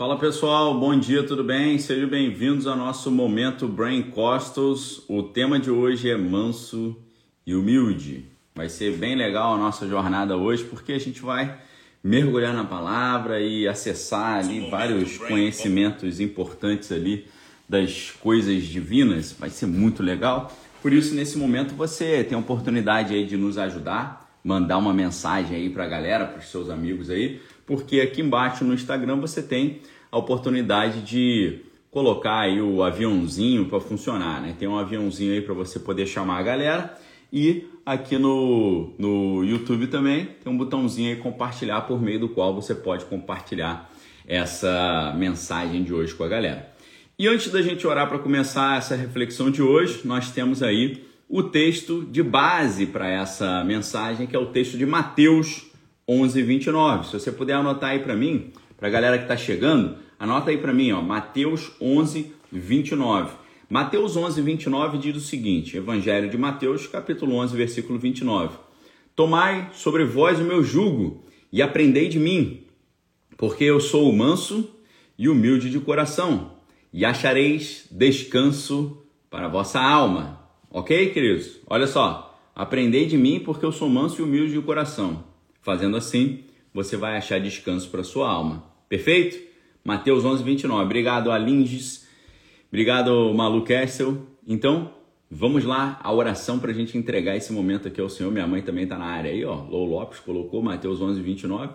Fala pessoal, bom dia, tudo bem? Sejam bem-vindos ao nosso momento Brain Costals. O tema de hoje é manso e humilde. Vai ser bem legal a nossa jornada hoje porque a gente vai mergulhar na palavra e acessar ali vários conhecimentos importantes ali das coisas divinas. Vai ser muito legal. Por isso, nesse momento, você tem a oportunidade aí de nos ajudar, mandar uma mensagem aí para a galera, para os seus amigos aí, porque aqui embaixo no Instagram você tem a oportunidade de colocar aí o aviãozinho para funcionar, né? Tem um aviãozinho aí para você poder chamar a galera e aqui no, no YouTube também tem um botãozinho aí compartilhar por meio do qual você pode compartilhar essa mensagem de hoje com a galera. E antes da gente orar para começar essa reflexão de hoje, nós temos aí o texto de base para essa mensagem, que é o texto de Mateus 11, 29. Se você puder anotar aí para mim, para a galera que está chegando, anota aí para mim, ó, Mateus 11, 29. Mateus 11, 29 diz o seguinte, Evangelho de Mateus, capítulo 11, versículo 29. Tomai sobre vós o meu jugo e aprendei de mim, porque eu sou manso e humilde de coração, e achareis descanso para a vossa alma. Ok, queridos? Olha só, aprendei de mim, porque eu sou manso e humilde de coração. Fazendo assim, você vai achar descanso para sua alma. Perfeito? Mateus 11, 29. Obrigado, Alinges. Obrigado, Malu Kessel. Então, vamos lá, a oração para a gente entregar esse momento aqui ao Senhor. Minha mãe também está na área aí, ó. Lou Lopes colocou Mateus 11, 29.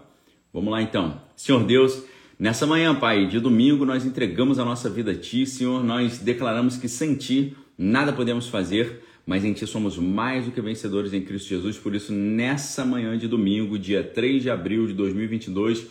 Vamos lá então. Senhor Deus, nessa manhã, Pai, de domingo, nós entregamos a nossa vida a Ti, Senhor. Nós declaramos que sem Ti nada podemos fazer mas em Ti somos mais do que vencedores em Cristo Jesus. Por isso, nessa manhã de domingo, dia 3 de abril de 2022,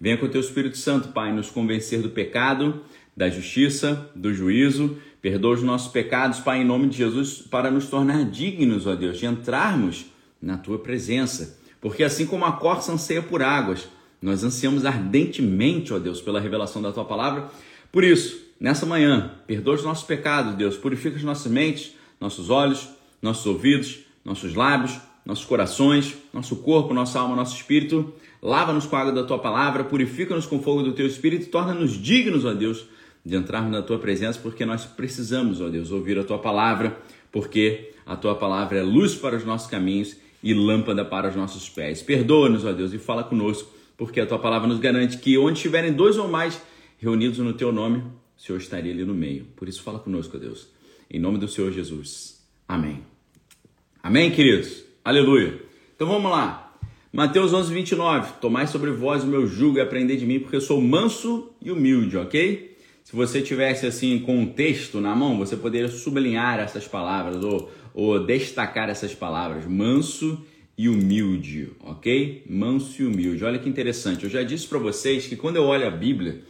venha com o Teu Espírito Santo, Pai, nos convencer do pecado, da justiça, do juízo. Perdoa os nossos pecados, Pai, em nome de Jesus, para nos tornar dignos, ó Deus, de entrarmos na Tua presença. Porque assim como a corça anseia por águas, nós ansiamos ardentemente, ó Deus, pela revelação da Tua palavra. Por isso, nessa manhã, perdoa os nossos pecados, Deus, purifica as nossas mentes, nossos olhos, nossos ouvidos, nossos lábios, nossos corações, nosso corpo, nossa alma, nosso espírito. Lava-nos com a água da tua palavra, purifica-nos com o fogo do teu espírito e torna-nos dignos, ó Deus, de entrarmos na tua presença, porque nós precisamos, ó Deus, ouvir a tua palavra, porque a tua palavra é luz para os nossos caminhos e lâmpada para os nossos pés. Perdoa-nos, ó Deus, e fala conosco, porque a tua palavra nos garante que onde estiverem dois ou mais reunidos no teu nome, o Senhor estaria ali no meio. Por isso, fala conosco, ó Deus. Em nome do Senhor Jesus. Amém. Amém, queridos? Aleluia. Então vamos lá. Mateus 11, 29. Tomai sobre vós o meu jugo e aprendei de mim, porque eu sou manso e humilde, ok? Se você tivesse assim com um texto na mão, você poderia sublinhar essas palavras ou, ou destacar essas palavras. Manso e humilde, ok? Manso e humilde. Olha que interessante. Eu já disse para vocês que quando eu olho a Bíblia,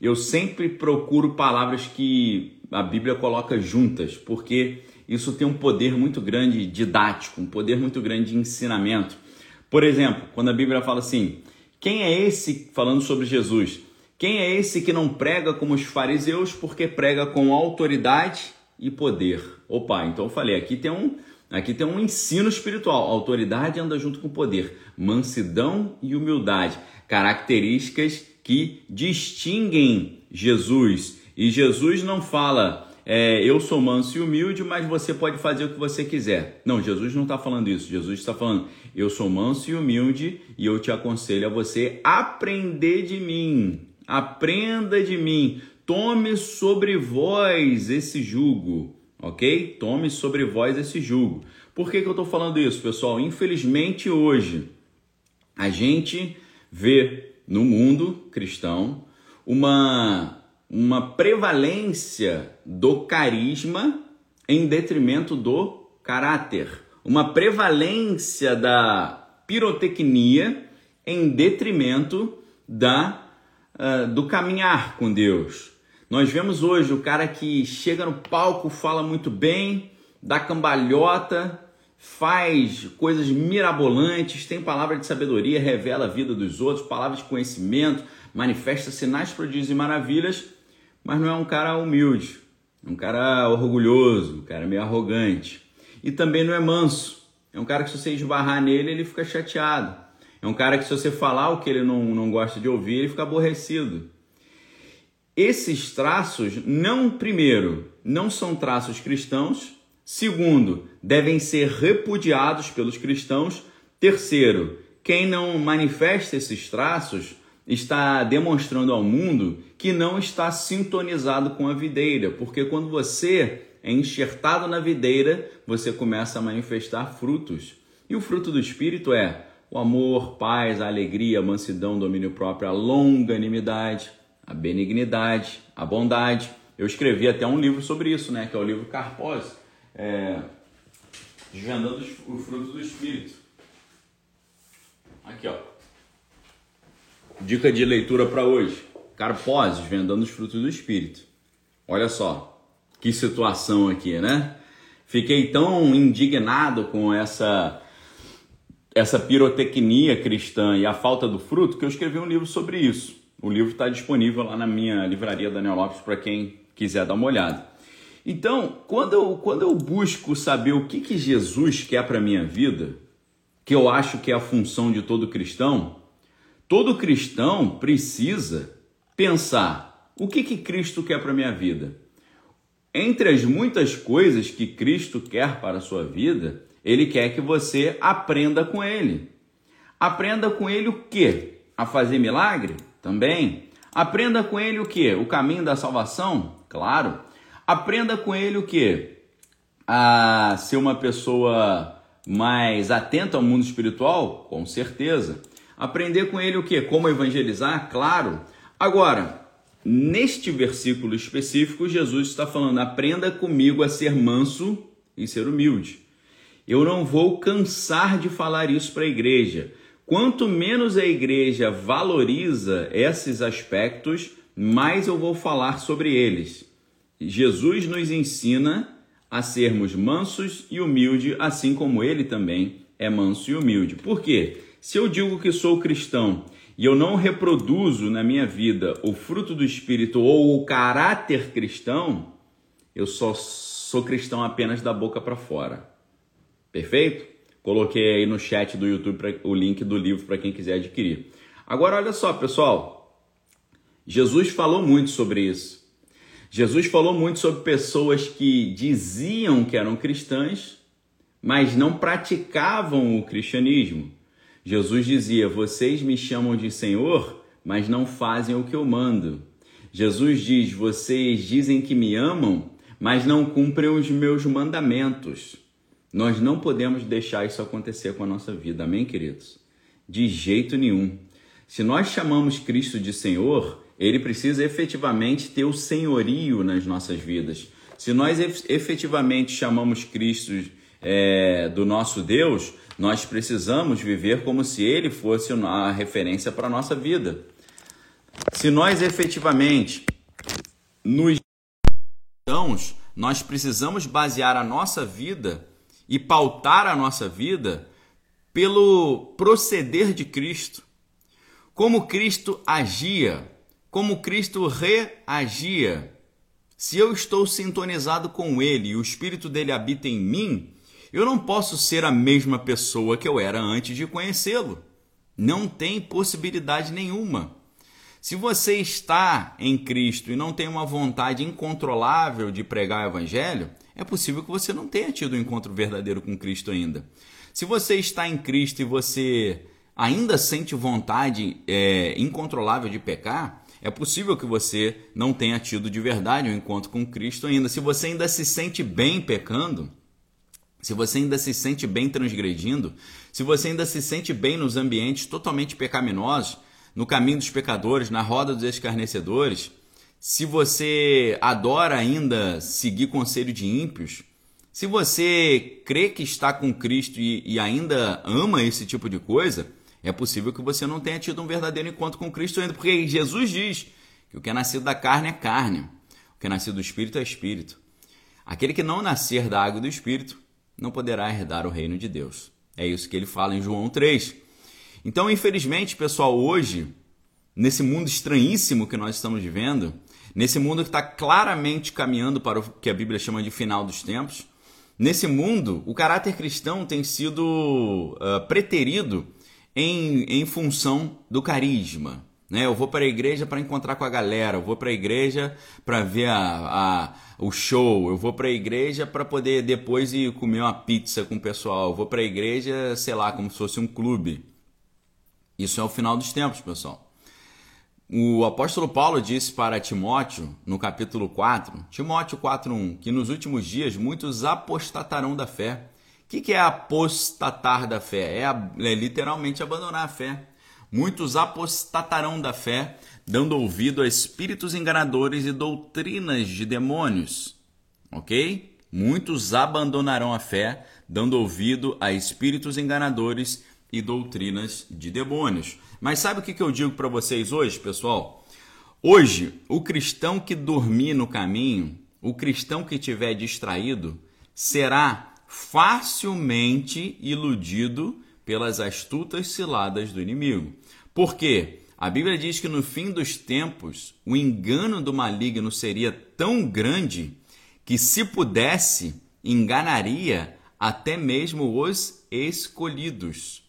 eu sempre procuro palavras que a Bíblia coloca juntas, porque isso tem um poder muito grande didático, um poder muito grande de ensinamento. Por exemplo, quando a Bíblia fala assim: quem é esse, falando sobre Jesus, quem é esse que não prega como os fariseus, porque prega com autoridade e poder? Opa, então eu falei, aqui tem um, aqui tem um ensino espiritual. autoridade anda junto com poder, mansidão e humildade, características que distinguem Jesus e Jesus não fala, é, eu sou manso e humilde, mas você pode fazer o que você quiser. Não, Jesus não está falando isso. Jesus está falando, eu sou manso e humilde e eu te aconselho a você aprender de mim. Aprenda de mim. Tome sobre vós esse jugo, ok? Tome sobre vós esse jugo. Por que, que eu estou falando isso, pessoal? Infelizmente, hoje, a gente vê no mundo cristão uma uma prevalência do carisma em detrimento do caráter, uma prevalência da pirotecnia em detrimento da uh, do caminhar com Deus. Nós vemos hoje o cara que chega no palco, fala muito bem, dá cambalhota, faz coisas mirabolantes, tem palavra de sabedoria, revela a vida dos outros, palavras de conhecimento, manifesta sinais, prodígios e maravilhas, mas não é um cara humilde, é um cara orgulhoso, um cara meio arrogante. E também não é manso. É um cara que se você esbarrar nele, ele fica chateado. É um cara que se você falar o que ele não, não gosta de ouvir, ele fica aborrecido. esses traços não, primeiro, não são traços cristãos, segundo, devem ser repudiados pelos cristãos, terceiro, quem não manifesta esses traços está demonstrando ao mundo que não está sintonizado com a videira, porque quando você é enxertado na videira, você começa a manifestar frutos. E o fruto do Espírito é o amor, paz, a alegria, a mansidão, domínio próprio, a longanimidade, a benignidade, a bondade. Eu escrevi até um livro sobre isso, né? Que é o livro Carpose, é, Desvendando o fruto do Espírito. Aqui, ó. Dica de leitura para hoje. Carpose, Desvendando os frutos do Espírito. Olha só, que situação aqui, né? Fiquei tão indignado com essa essa pirotecnia cristã e a falta do fruto que eu escrevi um livro sobre isso. O livro está disponível lá na minha livraria Daniel Lopes para quem quiser dar uma olhada. Então, quando eu, quando eu busco saber o que, que Jesus quer para a minha vida, que eu acho que é a função de todo cristão, todo cristão precisa pensar o que, que Cristo quer para a minha vida. Entre as muitas coisas que Cristo quer para a sua vida, ele quer que você aprenda com ele. Aprenda com ele o quê? A fazer milagre? Também. Aprenda com ele o quê? O caminho da salvação? Claro. Aprenda com ele o quê? A ser uma pessoa mais atenta ao mundo espiritual? Com certeza. Aprender com ele o quê? Como evangelizar? Claro. Agora, neste versículo específico, Jesus está falando: aprenda comigo a ser manso e ser humilde. Eu não vou cansar de falar isso para a igreja. Quanto menos a igreja valoriza esses aspectos, mais eu vou falar sobre eles. Jesus nos ensina a sermos mansos e humildes, assim como ele também é manso e humilde. Por quê? Se eu digo que sou cristão e eu não reproduzo na minha vida o fruto do Espírito ou o caráter cristão, eu só sou cristão apenas da boca para fora. Perfeito? Coloquei aí no chat do YouTube pra, o link do livro para quem quiser adquirir. Agora, olha só, pessoal. Jesus falou muito sobre isso. Jesus falou muito sobre pessoas que diziam que eram cristãs, mas não praticavam o cristianismo. Jesus dizia: Vocês me chamam de Senhor, mas não fazem o que eu mando. Jesus diz: Vocês dizem que me amam, mas não cumprem os meus mandamentos. Nós não podemos deixar isso acontecer com a nossa vida, amém, queridos? De jeito nenhum. Se nós chamamos Cristo de Senhor, ele precisa efetivamente ter o senhorio nas nossas vidas. Se nós efetivamente chamamos Cristo é, do nosso Deus, nós precisamos viver como se ele fosse a referência para a nossa vida. Se nós efetivamente nos nós precisamos basear a nossa vida e pautar a nossa vida pelo proceder de Cristo. Como Cristo agia, como Cristo reagia. Se eu estou sintonizado com Ele e o Espírito dele habita em mim, eu não posso ser a mesma pessoa que eu era antes de conhecê-lo. Não tem possibilidade nenhuma. Se você está em Cristo e não tem uma vontade incontrolável de pregar o Evangelho, é possível que você não tenha tido um encontro verdadeiro com Cristo ainda. Se você está em Cristo e você ainda sente vontade é, incontrolável de pecar, é possível que você não tenha tido de verdade um encontro com Cristo ainda. Se você ainda se sente bem pecando, se você ainda se sente bem transgredindo, se você ainda se sente bem nos ambientes totalmente pecaminosos, no caminho dos pecadores, na roda dos escarnecedores, se você adora ainda seguir conselho de ímpios, se você crê que está com Cristo e, e, ainda ama esse tipo de coisa, é possível que você não tenha tido um verdadeiro encontro com Cristo ainda, porque Jesus diz que o que é nascido da carne é carne, o que é nascido do Espírito é Espírito. Aquele que não nascer da água do Espírito não poderá herdar o reino de Deus. É isso que ele fala em João 3. Então, infelizmente, pessoal, hoje, nesse mundo estranhíssimo que nós estamos vivendo, Nesse mundo que está claramente caminhando para o que a Bíblia chama de final dos tempos, nesse mundo o caráter cristão tem sido uh, preterido em, em função do carisma. Né? Eu vou para a igreja para encontrar com a galera, eu vou para a igreja para ver a, a, o show, eu vou para a igreja para poder depois ir comer uma pizza com o pessoal, eu vou para a igreja, sei lá, como se fosse um clube. Isso é o final dos tempos, pessoal. O apóstolo Paulo disse para Timóteo, no capítulo 4, Timóteo 4.1, que nos últimos dias muitos apostatarão da fé. O que, que é apostatar da fé? É, é literalmente abandonar a fé. Muitos apostatarão da fé, dando ouvido a espíritos enganadores e doutrinas de demônios. Ok? Muitos abandonarão a fé, dando ouvido a espíritos enganadores e doutrinas de demônios. Mas sabe o que eu digo para vocês hoje, pessoal? Hoje, o cristão que dormir no caminho, o cristão que tiver distraído, será facilmente iludido pelas astutas ciladas do inimigo. Por quê? A Bíblia diz que no fim dos tempos o engano do maligno seria tão grande que, se pudesse, enganaria até mesmo os escolhidos.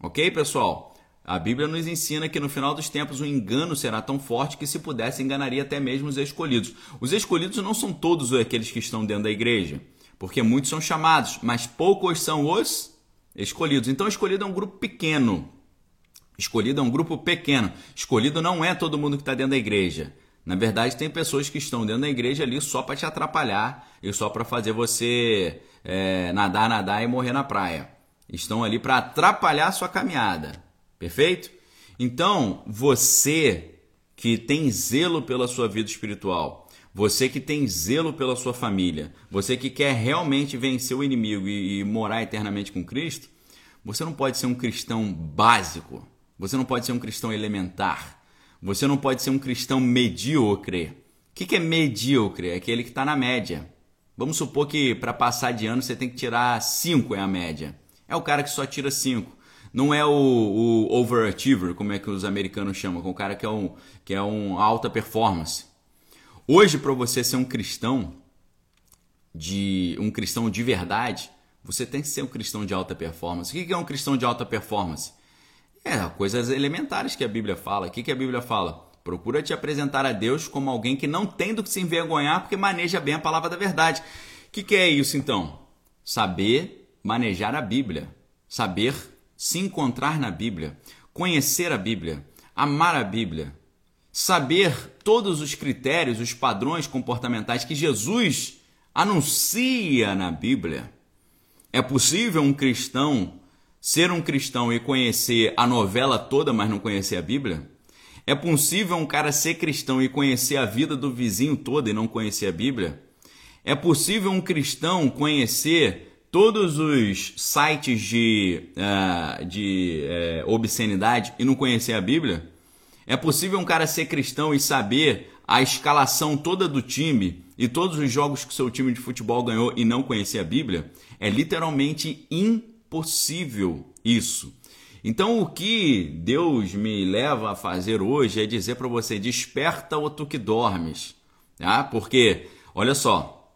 Ok, pessoal? A Bíblia nos ensina que no final dos tempos o engano será tão forte que, se pudesse, enganaria até mesmo os escolhidos. Os escolhidos não são todos aqueles que estão dentro da igreja, porque muitos são chamados, mas poucos são os escolhidos. Então, escolhido é um grupo pequeno. Escolhido é um grupo pequeno. Escolhido não é todo mundo que está dentro da igreja. Na verdade, tem pessoas que estão dentro da igreja ali só para te atrapalhar e só para fazer você é, nadar, nadar e morrer na praia. Estão ali para atrapalhar a sua caminhada. Perfeito? Então, você que tem zelo pela sua vida espiritual, você que tem zelo pela sua família, você que quer realmente vencer o inimigo e, e morar eternamente com Cristo, você não pode ser um cristão básico, você não pode ser um cristão elementar, você não pode ser um cristão medíocre. O que, que é medíocre? É aquele que está na média. Vamos supor que para passar de ano você tem que tirar 5 é a média. É o cara que só tira 5. Não é o, o, overachiever, como é que os americanos chamam, com o cara que é um, que é um alta performance. Hoje, para você ser um cristão, de um cristão de verdade, você tem que ser um cristão de alta performance. O que é um cristão de alta performance? É, coisas elementares que a Bíblia fala. O que a Bíblia fala? Procura te apresentar a Deus como alguém que não tem do que se envergonhar porque maneja bem a palavra da verdade. O que é isso então? Saber manejar a Bíblia. Saber se encontrar na Bíblia. Conhecer a Bíblia. Amar a Bíblia saber todos os critérios, os padrões comportamentais que Jesus anuncia na Bíblia. É possível um cristão ser um cristão e conhecer a novela toda, mas não conhecer a Bíblia? É possível um cara ser cristão e conhecer a vida do vizinho toda e não conhecer a Bíblia? É possível um cristão conhecer todos os sites de, uh, de uh, obscenidade e não conhecer a Bíblia? É possível um cara ser cristão e saber a escalação toda do time e todos os jogos que seu time de futebol ganhou e não conhecer a Bíblia? É literalmente impossível isso. Então, o que Deus me leva a fazer hoje é dizer para você: desperta ou tu que dormes. Tá? Porque, olha só,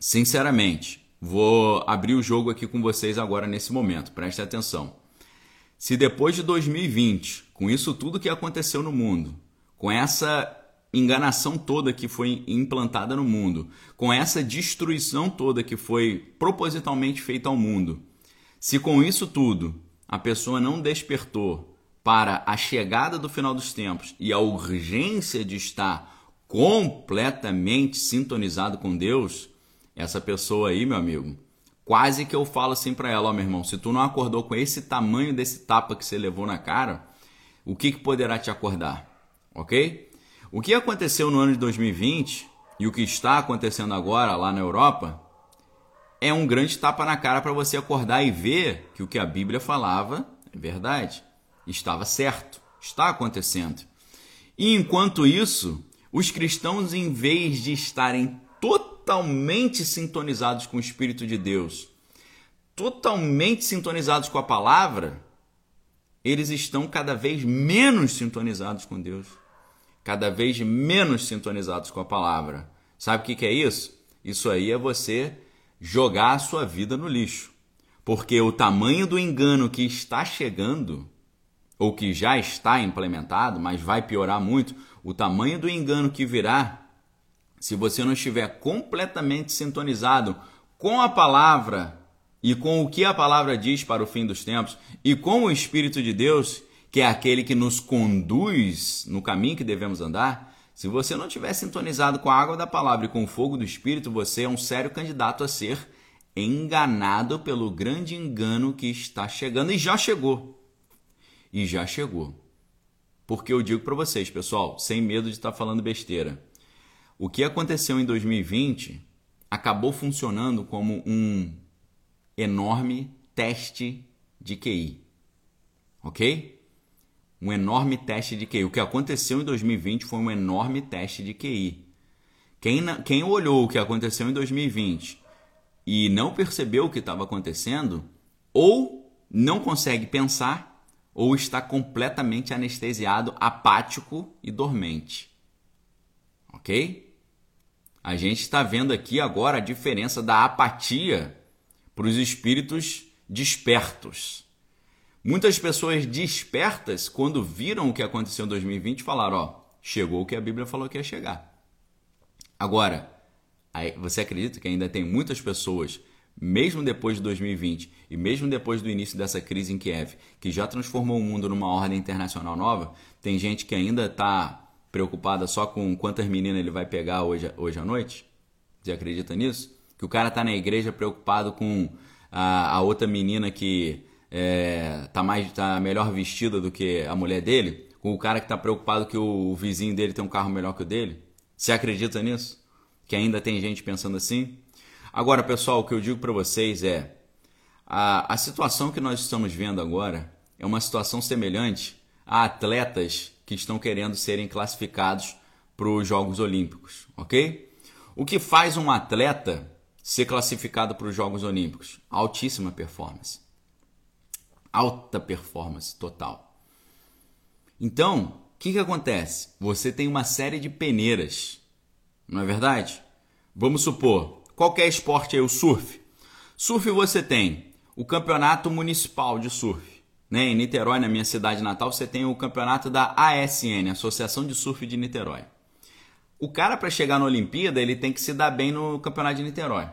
sinceramente, vou abrir o jogo aqui com vocês agora nesse momento, preste atenção. Se depois de 2020 com isso tudo que aconteceu no mundo, com essa enganação toda que foi implantada no mundo, com essa destruição toda que foi propositalmente feita ao mundo, se com isso tudo a pessoa não despertou para a chegada do final dos tempos e a urgência de estar completamente sintonizado com Deus, essa pessoa aí, meu amigo, quase que eu falo assim para ela, ó, meu irmão, se tu não acordou com esse tamanho desse tapa que você levou na cara, o que, que poderá te acordar, ok? O que aconteceu no ano de 2020 e o que está acontecendo agora lá na Europa é um grande tapa na cara para você acordar e ver que o que a Bíblia falava é verdade, estava certo, está acontecendo. E enquanto isso, os cristãos, em vez de estarem totalmente sintonizados com o Espírito de Deus, totalmente sintonizados com a palavra, eles estão cada vez menos sintonizados com Deus, cada vez menos sintonizados com a palavra. Sabe o que é isso? Isso aí é você jogar a sua vida no lixo. Porque o tamanho do engano que está chegando ou que já está implementado, mas vai piorar muito, o tamanho do engano que virá se você não estiver completamente sintonizado com a palavra e com o que a palavra diz para o fim dos tempos e com o Espírito de Deus, que é aquele que nos conduz no caminho que devemos andar, se você não estiver sintonizado com a água da palavra e com o fogo do Espírito, você é um sério candidato a ser enganado pelo grande engano que está chegando e já chegou. E já chegou. Porque eu digo para vocês, pessoal, sem medo de estar falando besteira, o que aconteceu em 2020 acabou funcionando como um enorme teste de QI. Ok? Um enorme teste de QI. O que aconteceu em 2020 foi um enorme teste de QI. Quem, quem olhou o que aconteceu em 2020 e não percebeu o que estava acontecendo, ou não consegue pensar, ou está completamente anestesiado, apático e dormente. Ok? A gente está vendo aqui agora a diferença da apatia para os espíritos despertos. Muitas pessoas despertas, quando viram o que aconteceu em 2020, falaram: Ó, chegou o que a Bíblia falou que ia chegar. Agora, você acredita que ainda tem muitas pessoas, mesmo depois de 2020 e mesmo depois do início dessa crise em Kiev, que já transformou o mundo numa ordem internacional nova? Tem gente que ainda está preocupada só com quantas meninas ele vai pegar hoje, hoje à noite? Você acredita nisso? Que o cara tá na igreja preocupado com a, a outra menina que é, tá mais tá melhor vestida do que a mulher dele, com o cara que tá preocupado que o, o vizinho dele tem um carro melhor que o dele? Você acredita nisso? Que ainda tem gente pensando assim? Agora, pessoal, o que eu digo para vocês é a, a situação que nós estamos vendo agora é uma situação semelhante a atletas que estão querendo serem classificados para os Jogos Olímpicos, ok? O que faz um atleta ser classificado para os Jogos Olímpicos? Altíssima performance. Alta performance total. Então, o que, que acontece? Você tem uma série de peneiras, não é verdade? Vamos supor, qualquer esporte aí, o surf. Surf você tem o campeonato municipal de surf. Né? Em Niterói, na minha cidade natal, você tem o campeonato da ASN, Associação de Surf de Niterói. O cara, para chegar na Olimpíada, ele tem que se dar bem no campeonato de Niterói.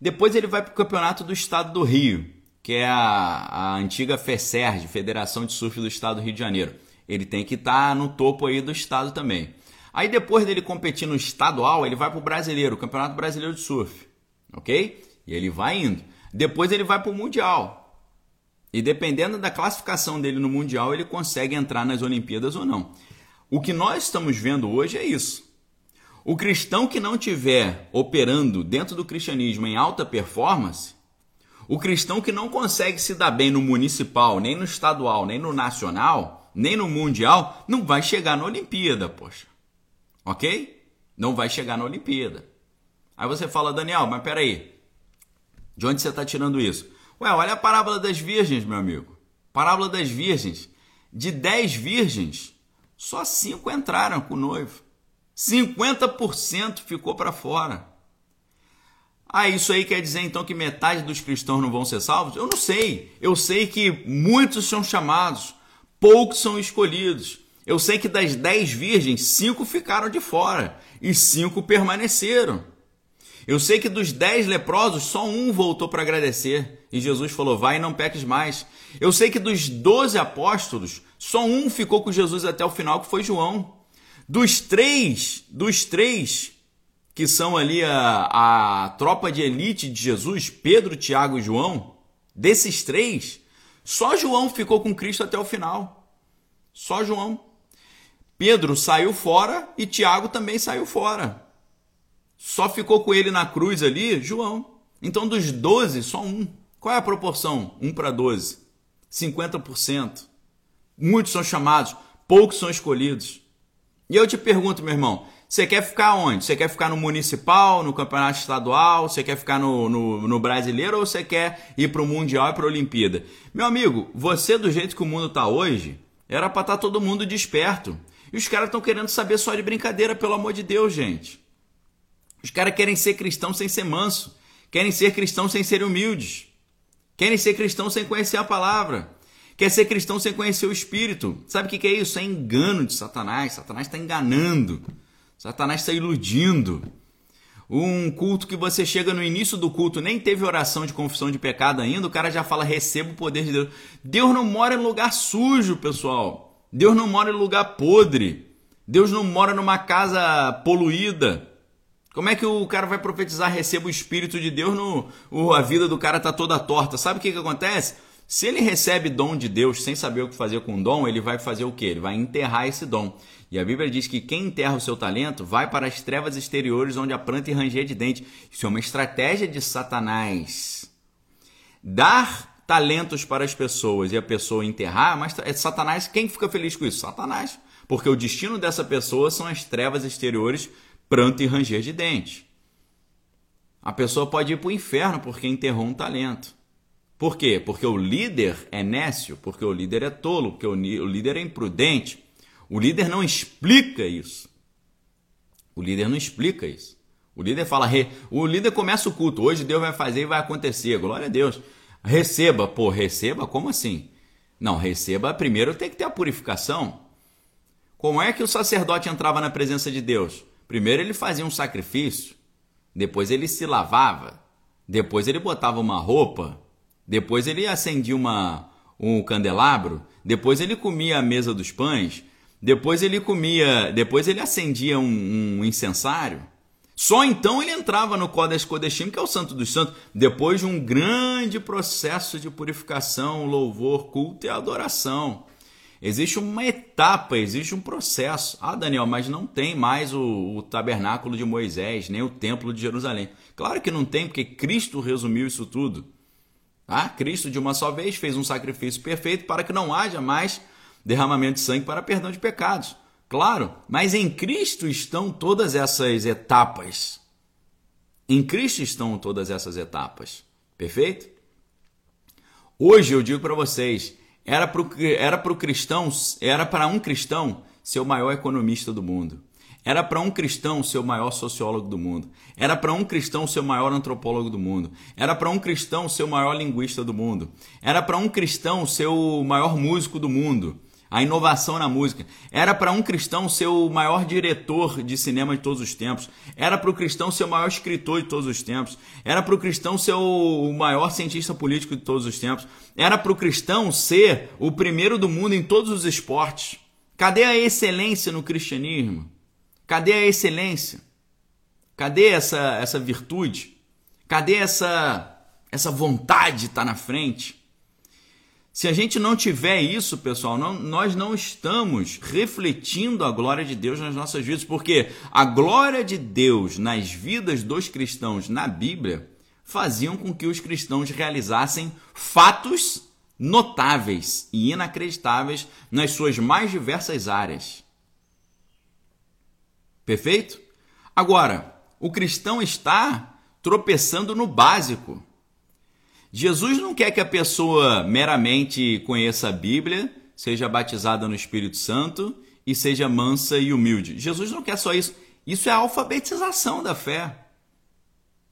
Depois ele vai para o campeonato do estado do Rio, que é a, a antiga FESERG, Federação de Surf do Estado do Rio de Janeiro. Ele tem que estar tá no topo aí do estado também. Aí depois dele competir no estadual, ele vai para o brasileiro, o Campeonato Brasileiro de Surf. Ok? E ele vai indo. Depois ele vai para o Mundial. E dependendo da classificação dele no Mundial, ele consegue entrar nas Olimpíadas ou não. O que nós estamos vendo hoje é isso. O cristão que não tiver operando dentro do cristianismo em alta performance, o cristão que não consegue se dar bem no municipal, nem no estadual, nem no nacional, nem no mundial, não vai chegar na Olimpíada, poxa. Ok? Não vai chegar na Olimpíada. Aí você fala, Daniel, mas peraí, de onde você está tirando isso? Ué, olha a parábola das virgens, meu amigo. Parábola das virgens. De 10 virgens, só 5 entraram com o noivo. 50% ficou para fora. Ah, isso aí quer dizer então que metade dos cristãos não vão ser salvos? Eu não sei. Eu sei que muitos são chamados, poucos são escolhidos. Eu sei que das 10 virgens, 5 ficaram de fora e 5 permaneceram. Eu sei que dos dez leprosos, só um voltou para agradecer. E Jesus falou: Vai e não peques mais. Eu sei que dos doze apóstolos, só um ficou com Jesus até o final, que foi João. Dos três, dos três que são ali a, a tropa de elite de Jesus, Pedro, Tiago e João, desses três, só João ficou com Cristo até o final. Só João. Pedro saiu fora e Tiago também saiu fora. Só ficou com ele na cruz ali João. Então, dos 12, só um. Qual é a proporção? 1 para 12. 50%. Muitos são chamados, poucos são escolhidos. E eu te pergunto, meu irmão, você quer ficar onde? Você quer ficar no municipal, no campeonato estadual? Você quer ficar no, no, no brasileiro ou você quer ir para o mundial e para a Olimpíada? Meu amigo, você do jeito que o mundo está hoje, era para estar tá todo mundo desperto. E os caras estão querendo saber só de brincadeira, pelo amor de Deus, gente. Os caras querem ser cristãos sem ser manso, querem ser cristãos sem ser humildes, querem ser cristãos sem conhecer a palavra, Quer ser cristão sem conhecer o Espírito. Sabe o que é isso? É engano de Satanás. Satanás está enganando. Satanás está iludindo. Um culto que você chega no início do culto, nem teve oração de confissão de pecado ainda, o cara já fala: receba o poder de Deus. Deus não mora em lugar sujo, pessoal. Deus não mora em lugar podre. Deus não mora numa casa poluída. Como é que o cara vai profetizar, receba o Espírito de Deus, no, a vida do cara tá toda torta? Sabe o que, que acontece? Se ele recebe dom de Deus sem saber o que fazer com o dom, ele vai fazer o quê? Ele vai enterrar esse dom. E a Bíblia diz que quem enterra o seu talento vai para as trevas exteriores onde a planta e ranger de dente. Isso é uma estratégia de Satanás. Dar talentos para as pessoas e a pessoa enterrar, mas é Satanás, quem fica feliz com isso? Satanás. Porque o destino dessa pessoa são as trevas exteriores, pranto e ranger de dente. A pessoa pode ir para o inferno porque enterrou um talento. Por quê? Porque o líder é nécio, porque o líder é tolo, porque o líder é imprudente. O líder não explica isso. O líder não explica isso. O líder fala, o líder começa o culto, hoje Deus vai fazer e vai acontecer, glória a Deus. Receba, pô, receba, como assim? Não, receba, primeiro tem que ter a purificação. Como é que o sacerdote entrava na presença de Deus? Primeiro ele fazia um sacrifício, depois ele se lavava, depois ele botava uma roupa, depois ele acendia uma, um candelabro, depois ele comia a mesa dos pães, depois ele comia, depois ele acendia um, um incensário. Só então ele entrava no Kodesh Kodeshim, que é o Santo dos Santos, depois de um grande processo de purificação, louvor, culto e adoração. Existe uma etapa, existe um processo. Ah, Daniel, mas não tem mais o, o, tabernáculo de Moisés, nem o templo de Jerusalém. Claro que não tem, porque Cristo resumiu isso tudo. Ah, Cristo, de uma só vez, fez um sacrifício perfeito para que não haja mais derramamento de sangue para perdão de pecados. Claro, mas em Cristo estão todas essas etapas. Em Cristo estão todas essas etapas. Perfeito? Hoje eu digo para vocês, era para era o cristão, era para um cristão ser o maior economista do mundo. Era para um cristão ser o maior sociólogo do mundo. Era para um cristão ser o maior antropólogo do mundo. Era para um cristão ser o maior linguista do mundo. Era para um cristão ser o maior músico do mundo. A inovação na música. Era para um cristão ser o maior diretor de cinema de todos os tempos. Era para o cristão ser o maior escritor de todos os tempos. Era para o cristão ser o maior cientista político de todos os tempos. Era para o cristão ser o primeiro do mundo em todos os esportes. Cadê a excelência no cristianismo? Cadê a excelência? Cadê essa, essa virtude? Cadê essa, essa vontade de estar na frente? Se a gente não tiver isso, pessoal, não, nós não estamos refletindo a glória de Deus nas nossas vidas, porque a glória de Deus nas vidas dos cristãos na Bíblia faziam com que os cristãos realizassem fatos notáveis e inacreditáveis nas suas mais diversas áreas. Perfeito? Agora, o cristão está tropeçando no básico. Jesus não quer que a pessoa meramente conheça a Bíblia, seja batizada no Espírito Santo e seja mansa e humilde. Jesus não quer só isso. Isso é a alfabetização da fé.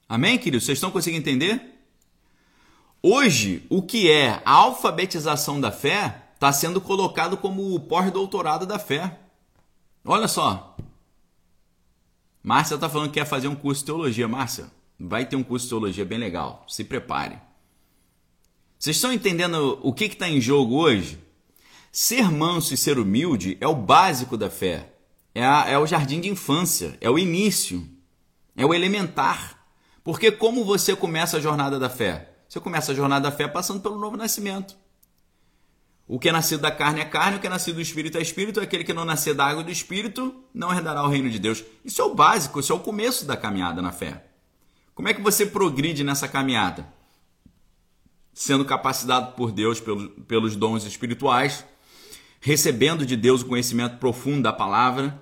Amém, queridos? Vocês estão conseguindo entender? Hoje, o que é a alfabetização da fé está sendo colocado como o pós-doutorado da fé. Olha só. Márcia está falando que quer fazer um curso de teologia. Márcia, vai ter um curso de teologia bem legal. Se prepare. Vocês estão entendendo o que está em jogo hoje? Ser manso e ser humilde é o básico da fé. É, a, é o jardim de infância, é o início, é o elementar. Porque como você começa a jornada da fé? Você começa a jornada da fé passando pelo novo nascimento. O que é nascido da carne é carne, o que é nascido do espírito é espírito, aquele que não nascer da água e do espírito não herdará o reino de Deus. Isso é o básico, isso é o começo da caminhada na fé. Como é que você progride nessa caminhada? Sendo capacitado por Deus pelos, pelos dons espirituais, recebendo de Deus o conhecimento profundo da palavra,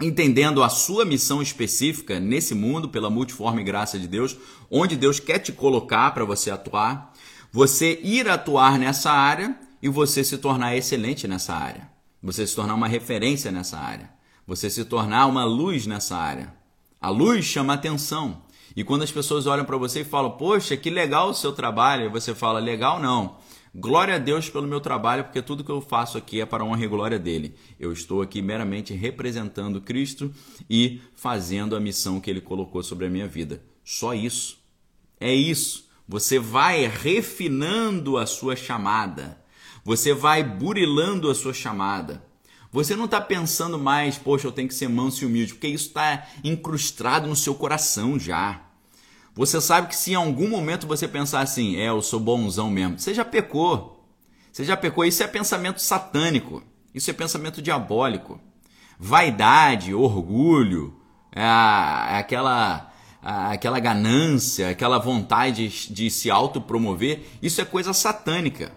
entendendo a sua missão específica nesse mundo pela multiforme graça de Deus, onde Deus quer te colocar para você atuar, você ir atuar nessa área e você se tornar excelente nessa área. Você se tornar uma referência nessa área. Você se tornar uma luz nessa área. A luz chama atenção. E quando as pessoas olham para você e falam, poxa, que legal o seu trabalho, você fala, legal não. Glória a Deus pelo meu trabalho, porque tudo que eu faço aqui é para a honra e glória dele. Eu estou aqui meramente representando Cristo e fazendo a missão que ele colocou sobre a minha vida. Só isso. É isso. Você vai refinando a sua chamada. Você vai burilando a sua chamada. Você não está pensando mais, poxa, eu tenho que ser manso e humilde, porque isso está incrustado no seu coração já. Você sabe que se em algum momento você pensar assim, é, eu sou bonzão mesmo, você já pecou. Você já pecou. Isso é pensamento satânico. Isso é pensamento diabólico. Vaidade, orgulho, é, é aquela, aquela ganância, aquela vontade de se autopromover, isso é coisa satânica.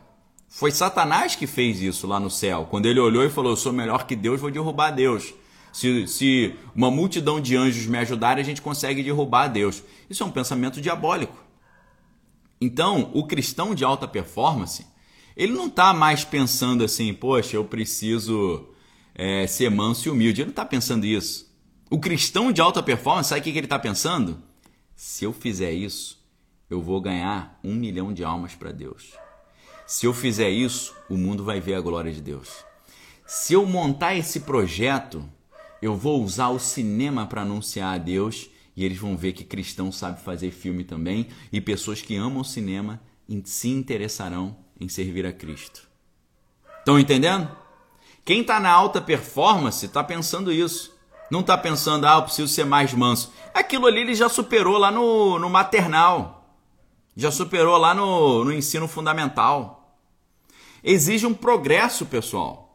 Foi Satanás que fez isso lá no céu. Quando ele olhou e falou: Eu sou melhor que Deus, vou derrubar Deus. Se, se uma multidão de anjos me ajudarem, a gente consegue derrubar Deus. Isso é um pensamento diabólico. Então, o cristão de alta performance, ele não está mais pensando assim, poxa, eu preciso é, ser manso e humilde. Ele não está pensando isso. O cristão de alta performance, sabe o que ele está pensando? Se eu fizer isso, eu vou ganhar um milhão de almas para Deus. Se eu fizer isso, o mundo vai ver a glória de Deus. Se eu montar esse projeto, eu vou usar o cinema para anunciar a Deus e eles vão ver que cristão sabe fazer filme também e pessoas que amam o cinema se interessarão em servir a Cristo. Estão entendendo? Quem está na alta performance está pensando isso. Não está pensando, ah, eu preciso ser mais manso. Aquilo ali ele já superou lá no, no maternal. Já superou lá no, no ensino fundamental. Exige um progresso, pessoal.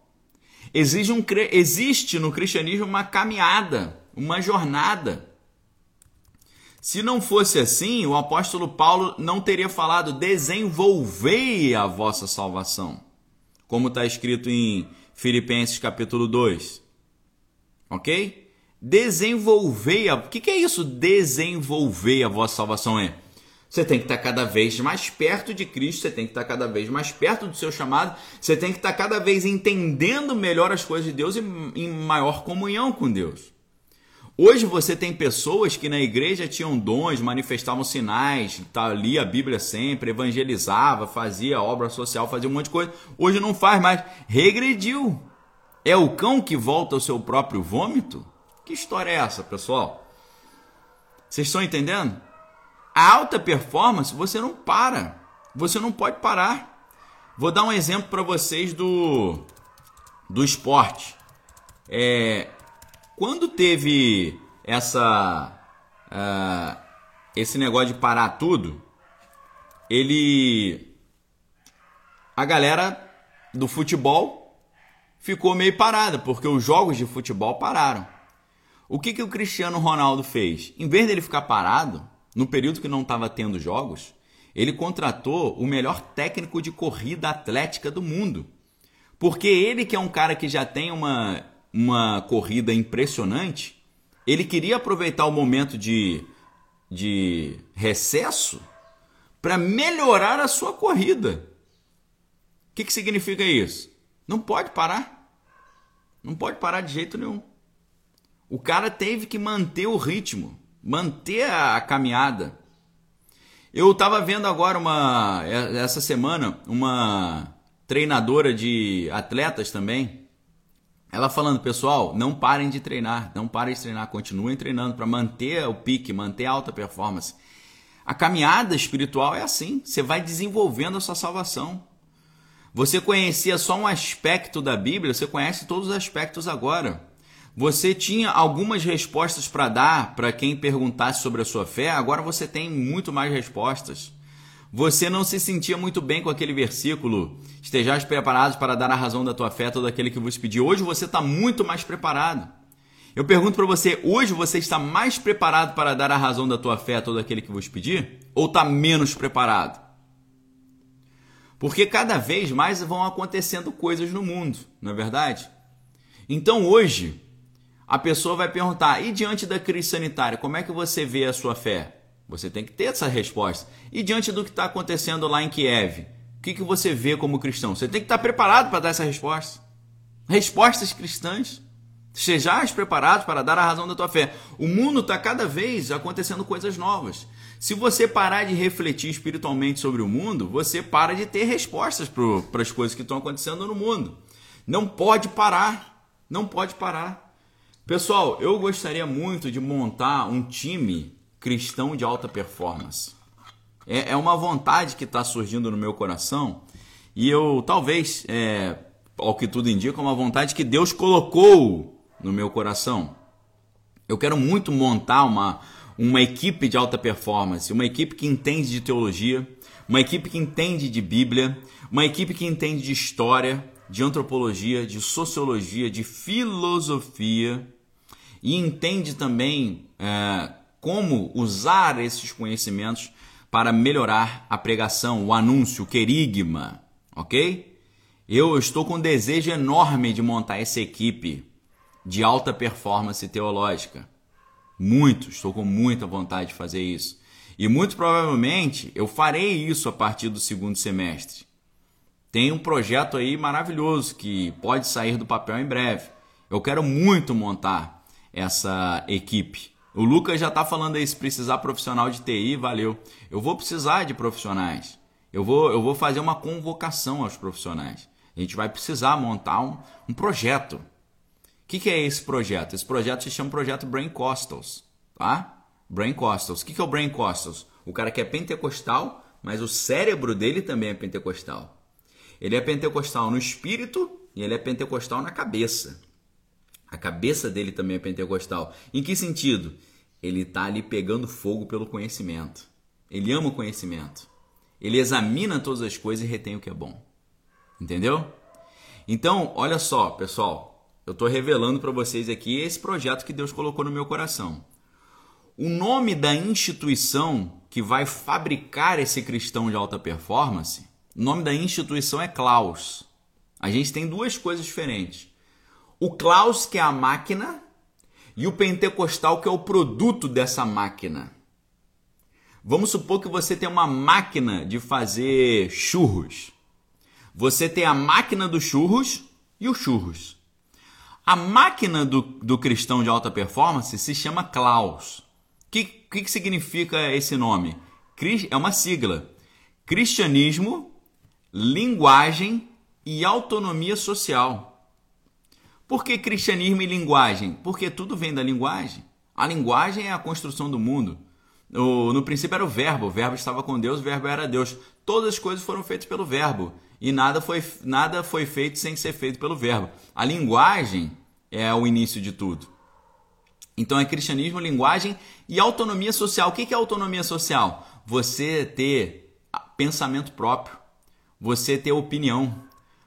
Exige um, existe no cristianismo uma caminhada, uma jornada. Se não fosse assim, o apóstolo Paulo não teria falado desenvolvei a vossa salvação, como está escrito em Filipenses capítulo 2. Ok? Desenvolvei a. O que, que é isso? Desenvolver a vossa salvação é você tem que estar cada vez mais perto de Cristo, você tem que estar cada vez mais perto do seu chamado, você tem que estar cada vez entendendo melhor as coisas de Deus e em maior comunhão com Deus. Hoje você tem pessoas que na igreja tinham dons, manifestavam sinais, tá, lia a Bíblia sempre, evangelizava, fazia obra social, fazia um monte de coisa. Hoje não faz mais. Regrediu. É o cão que volta ao seu próprio vômito? Que história é essa, pessoal? Vocês estão entendendo? Alta performance, você não para. Você não pode parar. Vou dar um exemplo para vocês do, do esporte. É, quando teve essa uh, esse negócio de parar tudo, ele a galera do futebol ficou meio parada porque os jogos de futebol pararam. O que que o Cristiano Ronaldo fez? Em vez dele ficar parado, no período que não estava tendo jogos, ele contratou o melhor técnico de corrida atlética do mundo. Porque ele, que é um cara que já tem uma, uma corrida impressionante, ele queria aproveitar o momento de, de recesso para melhorar a sua corrida. O que, que significa isso? Não pode parar. Não pode parar de jeito nenhum. O cara teve que manter o ritmo manter a caminhada. Eu estava vendo agora uma essa semana uma treinadora de atletas também. Ela falando, pessoal, não parem de treinar, não parem de treinar, continuem treinando para manter o pique, manter a alta performance. A caminhada espiritual é assim, você vai desenvolvendo a sua salvação. Você conhecia só um aspecto da Bíblia, você conhece todos os aspectos agora. Você tinha algumas respostas para dar para quem perguntasse sobre a sua fé, agora você tem muito mais respostas. Você não se sentia muito bem com aquele versículo, estejais preparados para dar a razão da tua fé a todo aquele que vos pediu. Hoje você está muito mais preparado. Eu pergunto para você, hoje você está mais preparado para dar a razão da tua fé a todo aquele que vos pedir? Ou está menos preparado? Porque cada vez mais vão acontecendo coisas no mundo, não é verdade? Então hoje, a pessoa vai perguntar: e diante da crise sanitária, como é que você vê a sua fé? Você tem que ter essa resposta. E diante do que está acontecendo lá em Kiev, o que, que você vê como cristão? Você tem que estar preparado para dar essa resposta. Respostas cristãs. Sejais preparados para dar a razão da tua fé. O mundo está cada vez acontecendo coisas novas. Se você parar de refletir espiritualmente sobre o mundo, você para de ter respostas para as coisas que estão acontecendo no mundo. Não pode parar. Não pode parar. Pessoal, eu gostaria muito de montar um time cristão de alta performance. É, é uma vontade que está surgindo no meu coração e eu talvez, é, ao que tudo indica, uma vontade que Deus colocou no meu coração. Eu quero muito montar uma, uma equipe de alta performance, uma equipe que entende de teologia, uma equipe que entende de Bíblia, uma equipe que entende de história, de antropologia, de sociologia, de filosofia e entende também é, como usar esses conhecimentos para melhorar a pregação, o anúncio, o querigma, ok? Eu estou com um desejo enorme de montar essa equipe de alta performance teológica. Muito, estou com muita vontade de fazer isso. E muito provavelmente eu farei isso a partir do segundo semestre. Tem um projeto aí maravilhoso que pode sair do papel em breve. Eu quero muito montar essa equipe. O Lucas já está falando aí, se precisar profissional de TI, valeu. Eu vou precisar de profissionais. Eu vou, eu vou fazer uma convocação aos profissionais. A gente vai precisar montar um, um projeto. O que, que, é esse projeto? Esse projeto se chama Projeto Brain Costals, tá? Brain Costals. O que, que é o Brain Costals? O cara que é pentecostal, mas o cérebro dele também é pentecostal. Ele é pentecostal no espírito e ele é pentecostal na cabeça. A cabeça dele também é pentecostal. Em que sentido? Ele está ali pegando fogo pelo conhecimento. Ele ama o conhecimento. Ele examina todas as coisas e retém o que é bom. Entendeu? Então, olha só, pessoal. Eu estou revelando para vocês aqui esse projeto que Deus colocou no meu coração. O nome da instituição que vai fabricar esse cristão de alta performance, o nome da instituição é Klaus. A gente tem duas coisas diferentes o Klaus, que é a máquina, e o pentecostal, que é o produto dessa máquina. Vamos supor que você tem uma máquina de fazer churros. Você tem a máquina dos churros e os churros. A máquina do, do cristão de alta performance se chama Klaus. O que, que, que significa esse nome? É uma sigla. Cristianismo, linguagem e autonomia social. Por que cristianismo e linguagem? Porque tudo vem da linguagem. A linguagem é a construção do mundo. No, no princípio era o verbo, o verbo estava com Deus, o verbo era Deus. Todas as coisas foram feitas pelo verbo e nada foi, nada foi feito sem ser feito pelo verbo. A linguagem é o início de tudo. Então é cristianismo, linguagem e autonomia social. O que é autonomia social? Você ter pensamento próprio, você ter opinião,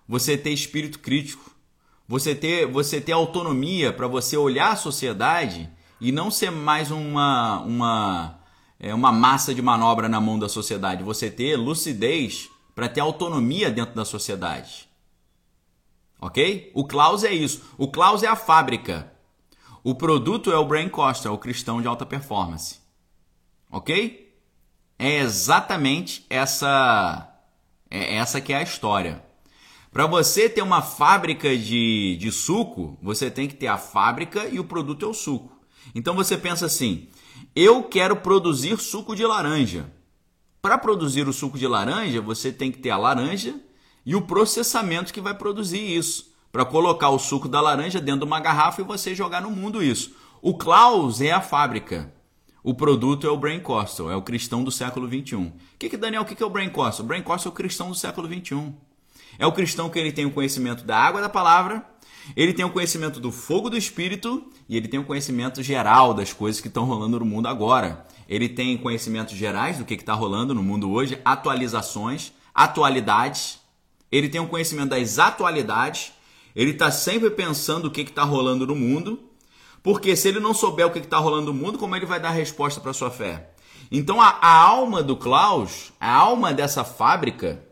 você ter espírito crítico, você ter, você ter autonomia para você olhar a sociedade e não ser mais uma, uma, é, uma massa de manobra na mão da sociedade. Você ter lucidez para ter autonomia dentro da sociedade. Ok? O Klaus é isso. O Klaus é a fábrica. O produto é o Brain Costa, o cristão de alta performance. Ok? É exatamente essa, é essa que é a história. Para você ter uma fábrica de, de suco, você tem que ter a fábrica e o produto é o suco. Então você pensa assim: eu quero produzir suco de laranja. Para produzir o suco de laranja, você tem que ter a laranja e o processamento que vai produzir isso. Para colocar o suco da laranja dentro de uma garrafa e você jogar no mundo isso. O Klaus é a fábrica. O produto é o Brain Costal, é o cristão do século 21. O que, que Daniel, o que, que é o Brain Costal? O Brain Costal é o cristão do século 21. É o cristão que ele tem o conhecimento da água da palavra, ele tem o conhecimento do fogo do espírito e ele tem o conhecimento geral das coisas que estão rolando no mundo agora. Ele tem conhecimentos gerais do que está rolando no mundo hoje, atualizações, atualidades. Ele tem o conhecimento das atualidades. Ele está sempre pensando o que está rolando no mundo. Porque se ele não souber o que está rolando no mundo, como ele vai dar resposta para sua fé? Então a, a alma do Klaus, a alma dessa fábrica,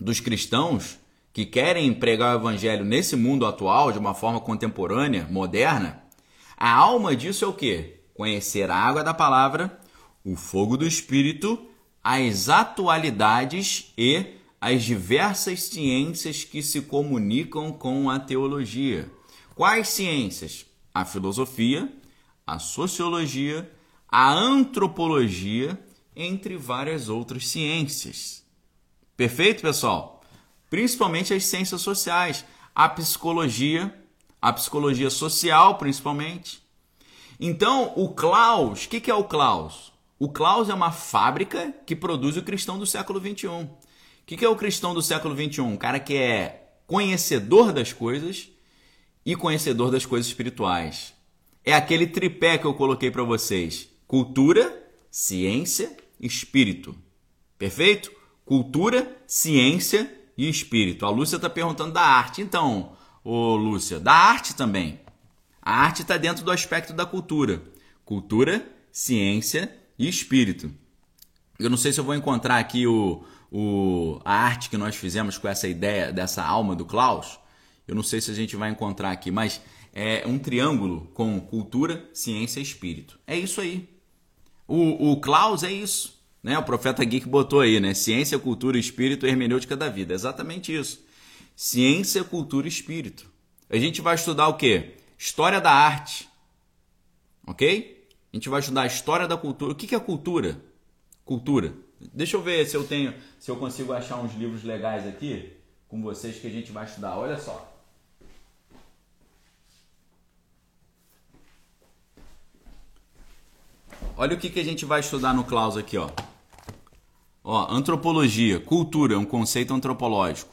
dos cristãos que querem pregar o evangelho nesse mundo atual, de uma forma contemporânea, moderna, a alma disso é o quê? Conhecer a água da palavra, o fogo do espírito, as atualidades e as diversas ciências que se comunicam com a teologia. Quais ciências? A filosofia, a sociologia, a antropologia entre várias outras ciências. Perfeito, pessoal? Principalmente as ciências sociais, a psicologia, a psicologia social, principalmente. Então, o Klaus, o que, que é o Klaus? O Klaus é uma fábrica que produz o cristão do século XXI. O que, que é o cristão do século XXI? Um cara que é conhecedor das coisas e conhecedor das coisas espirituais. É aquele tripé que eu coloquei para vocês: cultura, ciência espírito. Perfeito? Cultura, ciência e espírito. A Lúcia está perguntando da arte. Então, ô Lúcia, da arte também. A arte está dentro do aspecto da cultura. Cultura, ciência e espírito. Eu não sei se eu vou encontrar aqui o, o, a arte que nós fizemos com essa ideia dessa alma do Klaus. Eu não sei se a gente vai encontrar aqui, mas é um triângulo com cultura, ciência e espírito. É isso aí. O, o Klaus é isso. Né? O profeta Geek botou aí, né? Ciência, cultura, espírito hermenêutica da vida. Exatamente isso. Ciência, cultura espírito. A gente vai estudar o quê? História da arte. Ok? A gente vai estudar a história da cultura. O que é cultura? Cultura. Deixa eu ver se eu tenho, se eu consigo achar uns livros legais aqui com vocês que a gente vai estudar. Olha só. Olha o que, que a gente vai estudar no Klaus aqui, ó. Ó, antropologia, cultura, é um conceito antropológico.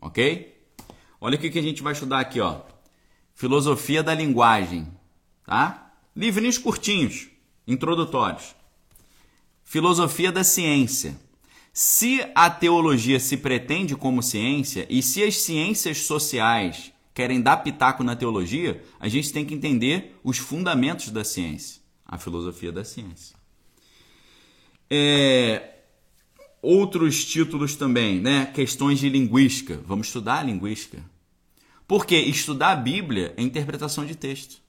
Ok? Olha o que, a gente vai estudar aqui, ó. Filosofia da linguagem, tá? Livrinhos curtinhos, introdutórios. Filosofia da ciência. Se a teologia se pretende como ciência e se as ciências sociais querem dar pitaco na teologia, a gente tem que entender os fundamentos da ciência a filosofia da ciência. É, outros títulos também, né? Questões de linguística. Vamos estudar a linguística. Porque estudar a Bíblia é interpretação de texto.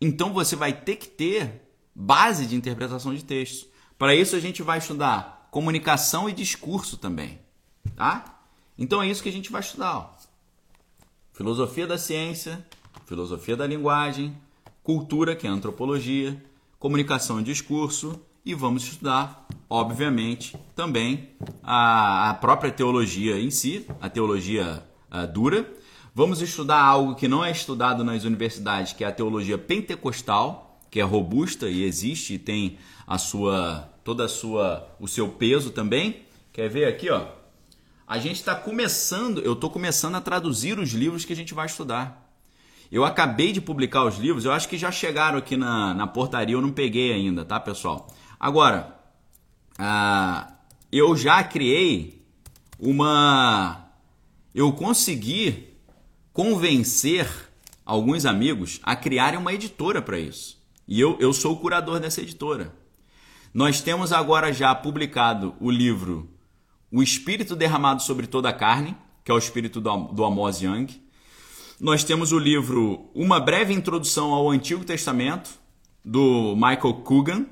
Então você vai ter que ter base de interpretação de texto. Para isso a gente vai estudar comunicação e discurso também, tá? Então é isso que a gente vai estudar. Ó. Filosofia da ciência, filosofia da linguagem, cultura, que é antropologia, comunicação e discurso, e vamos estudar, obviamente, também a, a própria teologia em si, a teologia uh, dura. Vamos estudar algo que não é estudado nas universidades, que é a teologia pentecostal, que é robusta e existe e tem a sua toda a sua o seu peso também. Quer ver aqui, ó? A gente está começando, eu estou começando a traduzir os livros que a gente vai estudar. Eu acabei de publicar os livros, eu acho que já chegaram aqui na, na portaria, eu não peguei ainda, tá, pessoal? Agora, uh, eu já criei uma. Eu consegui convencer alguns amigos a criarem uma editora para isso. E eu, eu sou o curador dessa editora. Nós temos agora já publicado o livro O Espírito Derramado sobre Toda a Carne, que é o espírito do, do Amos Young nós temos o livro Uma Breve Introdução ao Antigo Testamento, do Michael Coogan,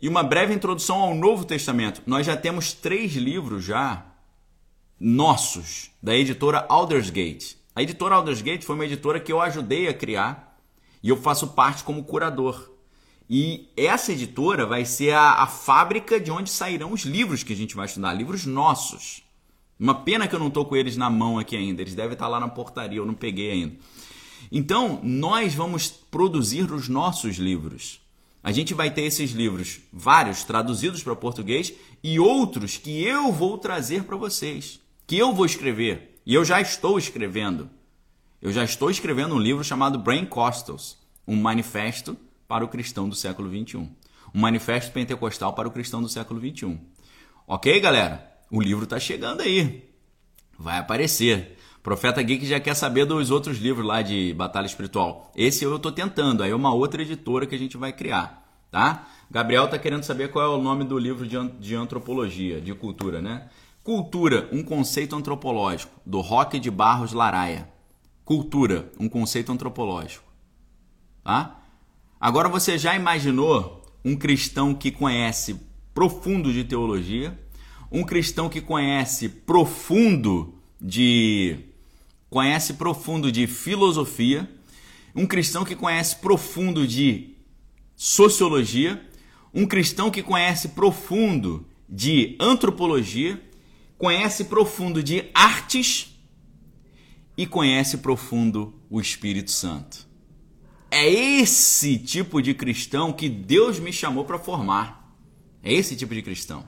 e uma breve introdução ao Novo Testamento. Nós já temos três livros já nossos, da editora Aldersgate. A editora Aldersgate foi uma editora que eu ajudei a criar e eu faço parte como curador. E essa editora vai ser a, a fábrica de onde sairão os livros que a gente vai estudar, livros nossos. Uma pena que eu não estou com eles na mão aqui ainda. Eles devem estar lá na portaria, eu não peguei ainda. Então, nós vamos produzir os nossos livros. A gente vai ter esses livros, vários traduzidos para português e outros que eu vou trazer para vocês, que eu vou escrever. E eu já estou escrevendo. Eu já estou escrevendo um livro chamado Brain Costals, um manifesto para o cristão do século 21. Um manifesto pentecostal para o cristão do século 21. Ok, galera? o livro está chegando aí. Vai aparecer. Profeta Geek já quer saber dos outros livros lá de Batalha Espiritual. Esse eu estou tentando, aí é uma outra editora que a gente vai criar, tá? Gabriel está querendo saber qual é o nome do livro de, de antropologia, de cultura, né? Cultura, um conceito antropológico, do Roque de Barros Laraia. Cultura, um conceito antropológico. Tá? Agora você já imaginou um cristão que conhece profundo de teologia, um cristão que conhece profundo de conhece profundo de filosofia, um cristão que conhece profundo de sociologia, um cristão que conhece profundo de antropologia, conhece profundo de artes e conhece profundo o Espírito Santo. É esse tipo de cristão que Deus me chamou para formar. É esse tipo de cristão.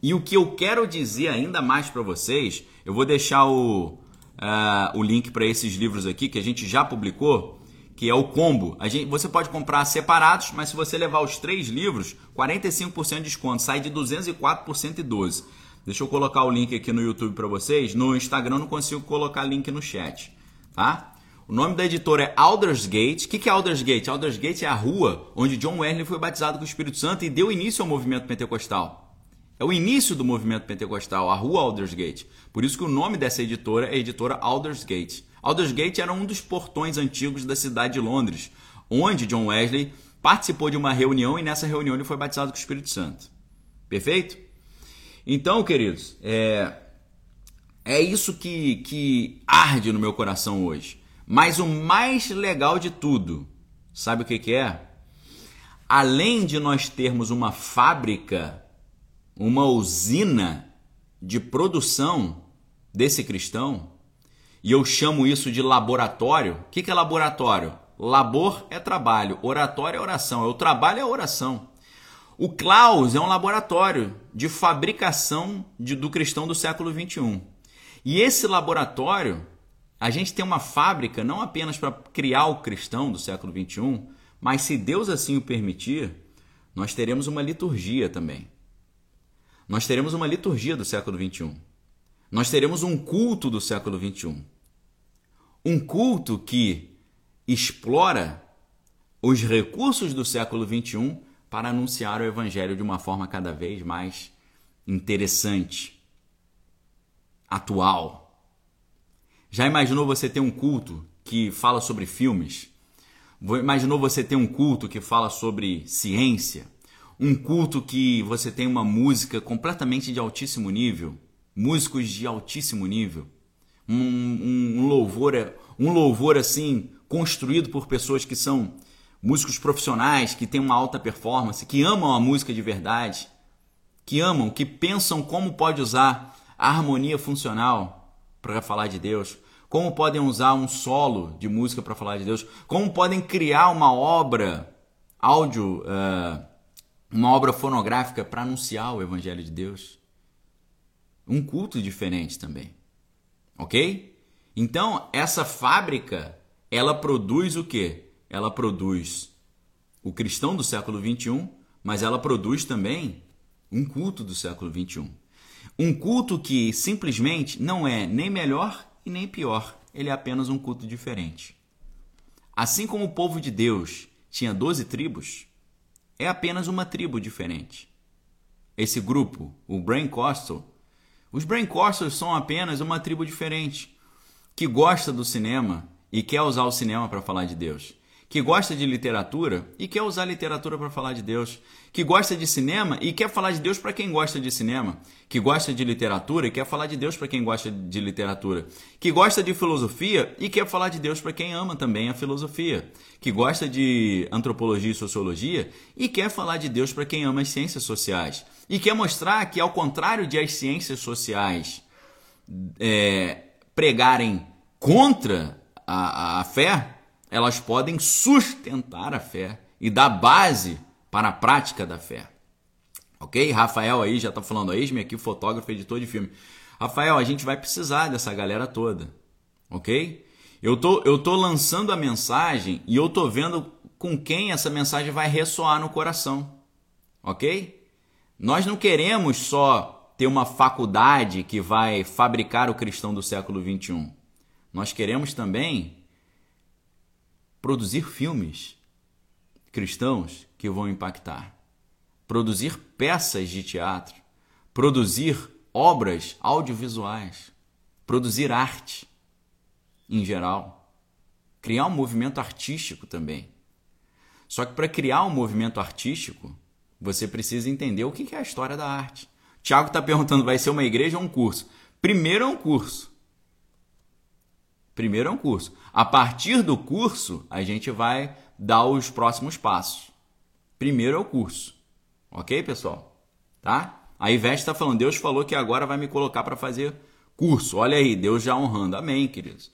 E o que eu quero dizer ainda mais para vocês, eu vou deixar o, uh, o link para esses livros aqui que a gente já publicou, que é o combo. A gente, você pode comprar separados, mas se você levar os três livros, 45% de desconto, sai de 204 por 112. Deixa eu colocar o link aqui no YouTube para vocês. No Instagram não consigo colocar link no chat, tá? O nome da editora é Aldersgate. O que é Aldersgate? Aldersgate é a rua onde John Wesley foi batizado com o Espírito Santo e deu início ao movimento pentecostal. É o início do movimento pentecostal, a rua Aldersgate. Por isso que o nome dessa editora é a editora Aldersgate. Aldersgate era um dos portões antigos da cidade de Londres, onde John Wesley participou de uma reunião e nessa reunião ele foi batizado com o Espírito Santo. Perfeito? Então, queridos, é, é isso que, que arde no meu coração hoje. Mas o mais legal de tudo, sabe o que, que é? Além de nós termos uma fábrica, uma usina de produção desse cristão, e eu chamo isso de laboratório. O que, é laboratório? Labor é trabalho, oratório é oração, é o trabalho é oração. O Klaus é um laboratório de fabricação de, do cristão do século 21. E esse laboratório a gente tem uma fábrica não apenas para criar o cristão do século 21, mas se Deus assim o permitir, nós teremos uma liturgia também. Nós teremos uma liturgia do século 21. Nós teremos um culto do século 21. Um culto que explora os recursos do século 21 para anunciar o evangelho de uma forma cada vez mais interessante, atual já imaginou você ter um culto que fala sobre filmes? Imaginou você ter um culto que fala sobre ciência? Um culto que você tem uma música completamente de altíssimo nível? Músicos de altíssimo nível? Um, um, louvor, um louvor assim construído por pessoas que são músicos profissionais, que têm uma alta performance, que amam a música de verdade, que amam, que pensam como pode usar a harmonia funcional para falar de Deus, como podem usar um solo de música para falar de Deus, como podem criar uma obra áudio, uh, uma obra fonográfica para anunciar o Evangelho de Deus. Um culto diferente também. Ok? Então, essa fábrica, ela produz o quê? Ela produz o cristão do século 21, mas ela produz também um culto do século 21. Um culto que simplesmente não é nem melhor e nem pior, ele é apenas um culto diferente. Assim como o povo de Deus tinha doze tribos, é apenas uma tribo diferente. Esse grupo, o Brain Costal, os Brain Costals são apenas uma tribo diferente, que gosta do cinema e quer usar o cinema para falar de Deus que gosta de literatura e quer usar literatura para falar de Deus, que gosta de cinema e quer falar de Deus para quem gosta de cinema, que gosta de literatura e quer falar de Deus para quem gosta de literatura, que gosta de filosofia e quer falar de Deus para quem ama também a filosofia, que gosta de antropologia e sociologia e quer falar de Deus para quem ama as ciências sociais, e quer mostrar que, ao contrário de as ciências sociais é, pregarem contra a, a fé, elas podem sustentar a fé e dar base para a prática da fé. Ok? Rafael aí já está falando, eis-me aqui, fotógrafo, editor de filme. Rafael, a gente vai precisar dessa galera toda. Ok? Eu tô, eu tô lançando a mensagem e eu tô vendo com quem essa mensagem vai ressoar no coração. Ok? Nós não queremos só ter uma faculdade que vai fabricar o cristão do século 21. Nós queremos também produzir filmes cristãos que vão impactar, produzir peças de teatro, produzir obras audiovisuais, produzir arte em geral, criar um movimento artístico também. Só que para criar um movimento artístico, você precisa entender o que é a história da arte. Tiago está perguntando: vai ser uma igreja ou um curso? Primeiro é um curso. Primeiro é um curso. A partir do curso, a gente vai dar os próximos passos. primeiro é o curso. Ok, pessoal? Tá? A Ivete está falando, Deus falou que agora vai me colocar para fazer curso. Olha aí, Deus já honrando. Amém, queridos.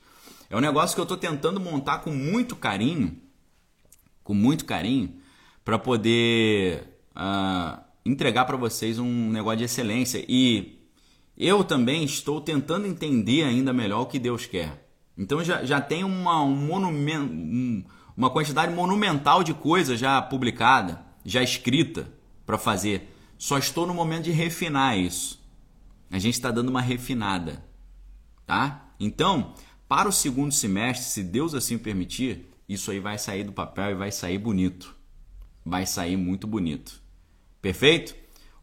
É um negócio que eu estou tentando montar com muito carinho, com muito carinho, para poder uh, entregar para vocês um negócio de excelência. E eu também estou tentando entender ainda melhor o que Deus quer. Então já, já tem uma, um um, uma quantidade monumental de coisa já publicada, já escrita para fazer. Só estou no momento de refinar isso. A gente está dando uma refinada, tá? Então, para o segundo semestre, se Deus assim permitir, isso aí vai sair do papel e vai sair bonito. Vai sair muito bonito. Perfeito?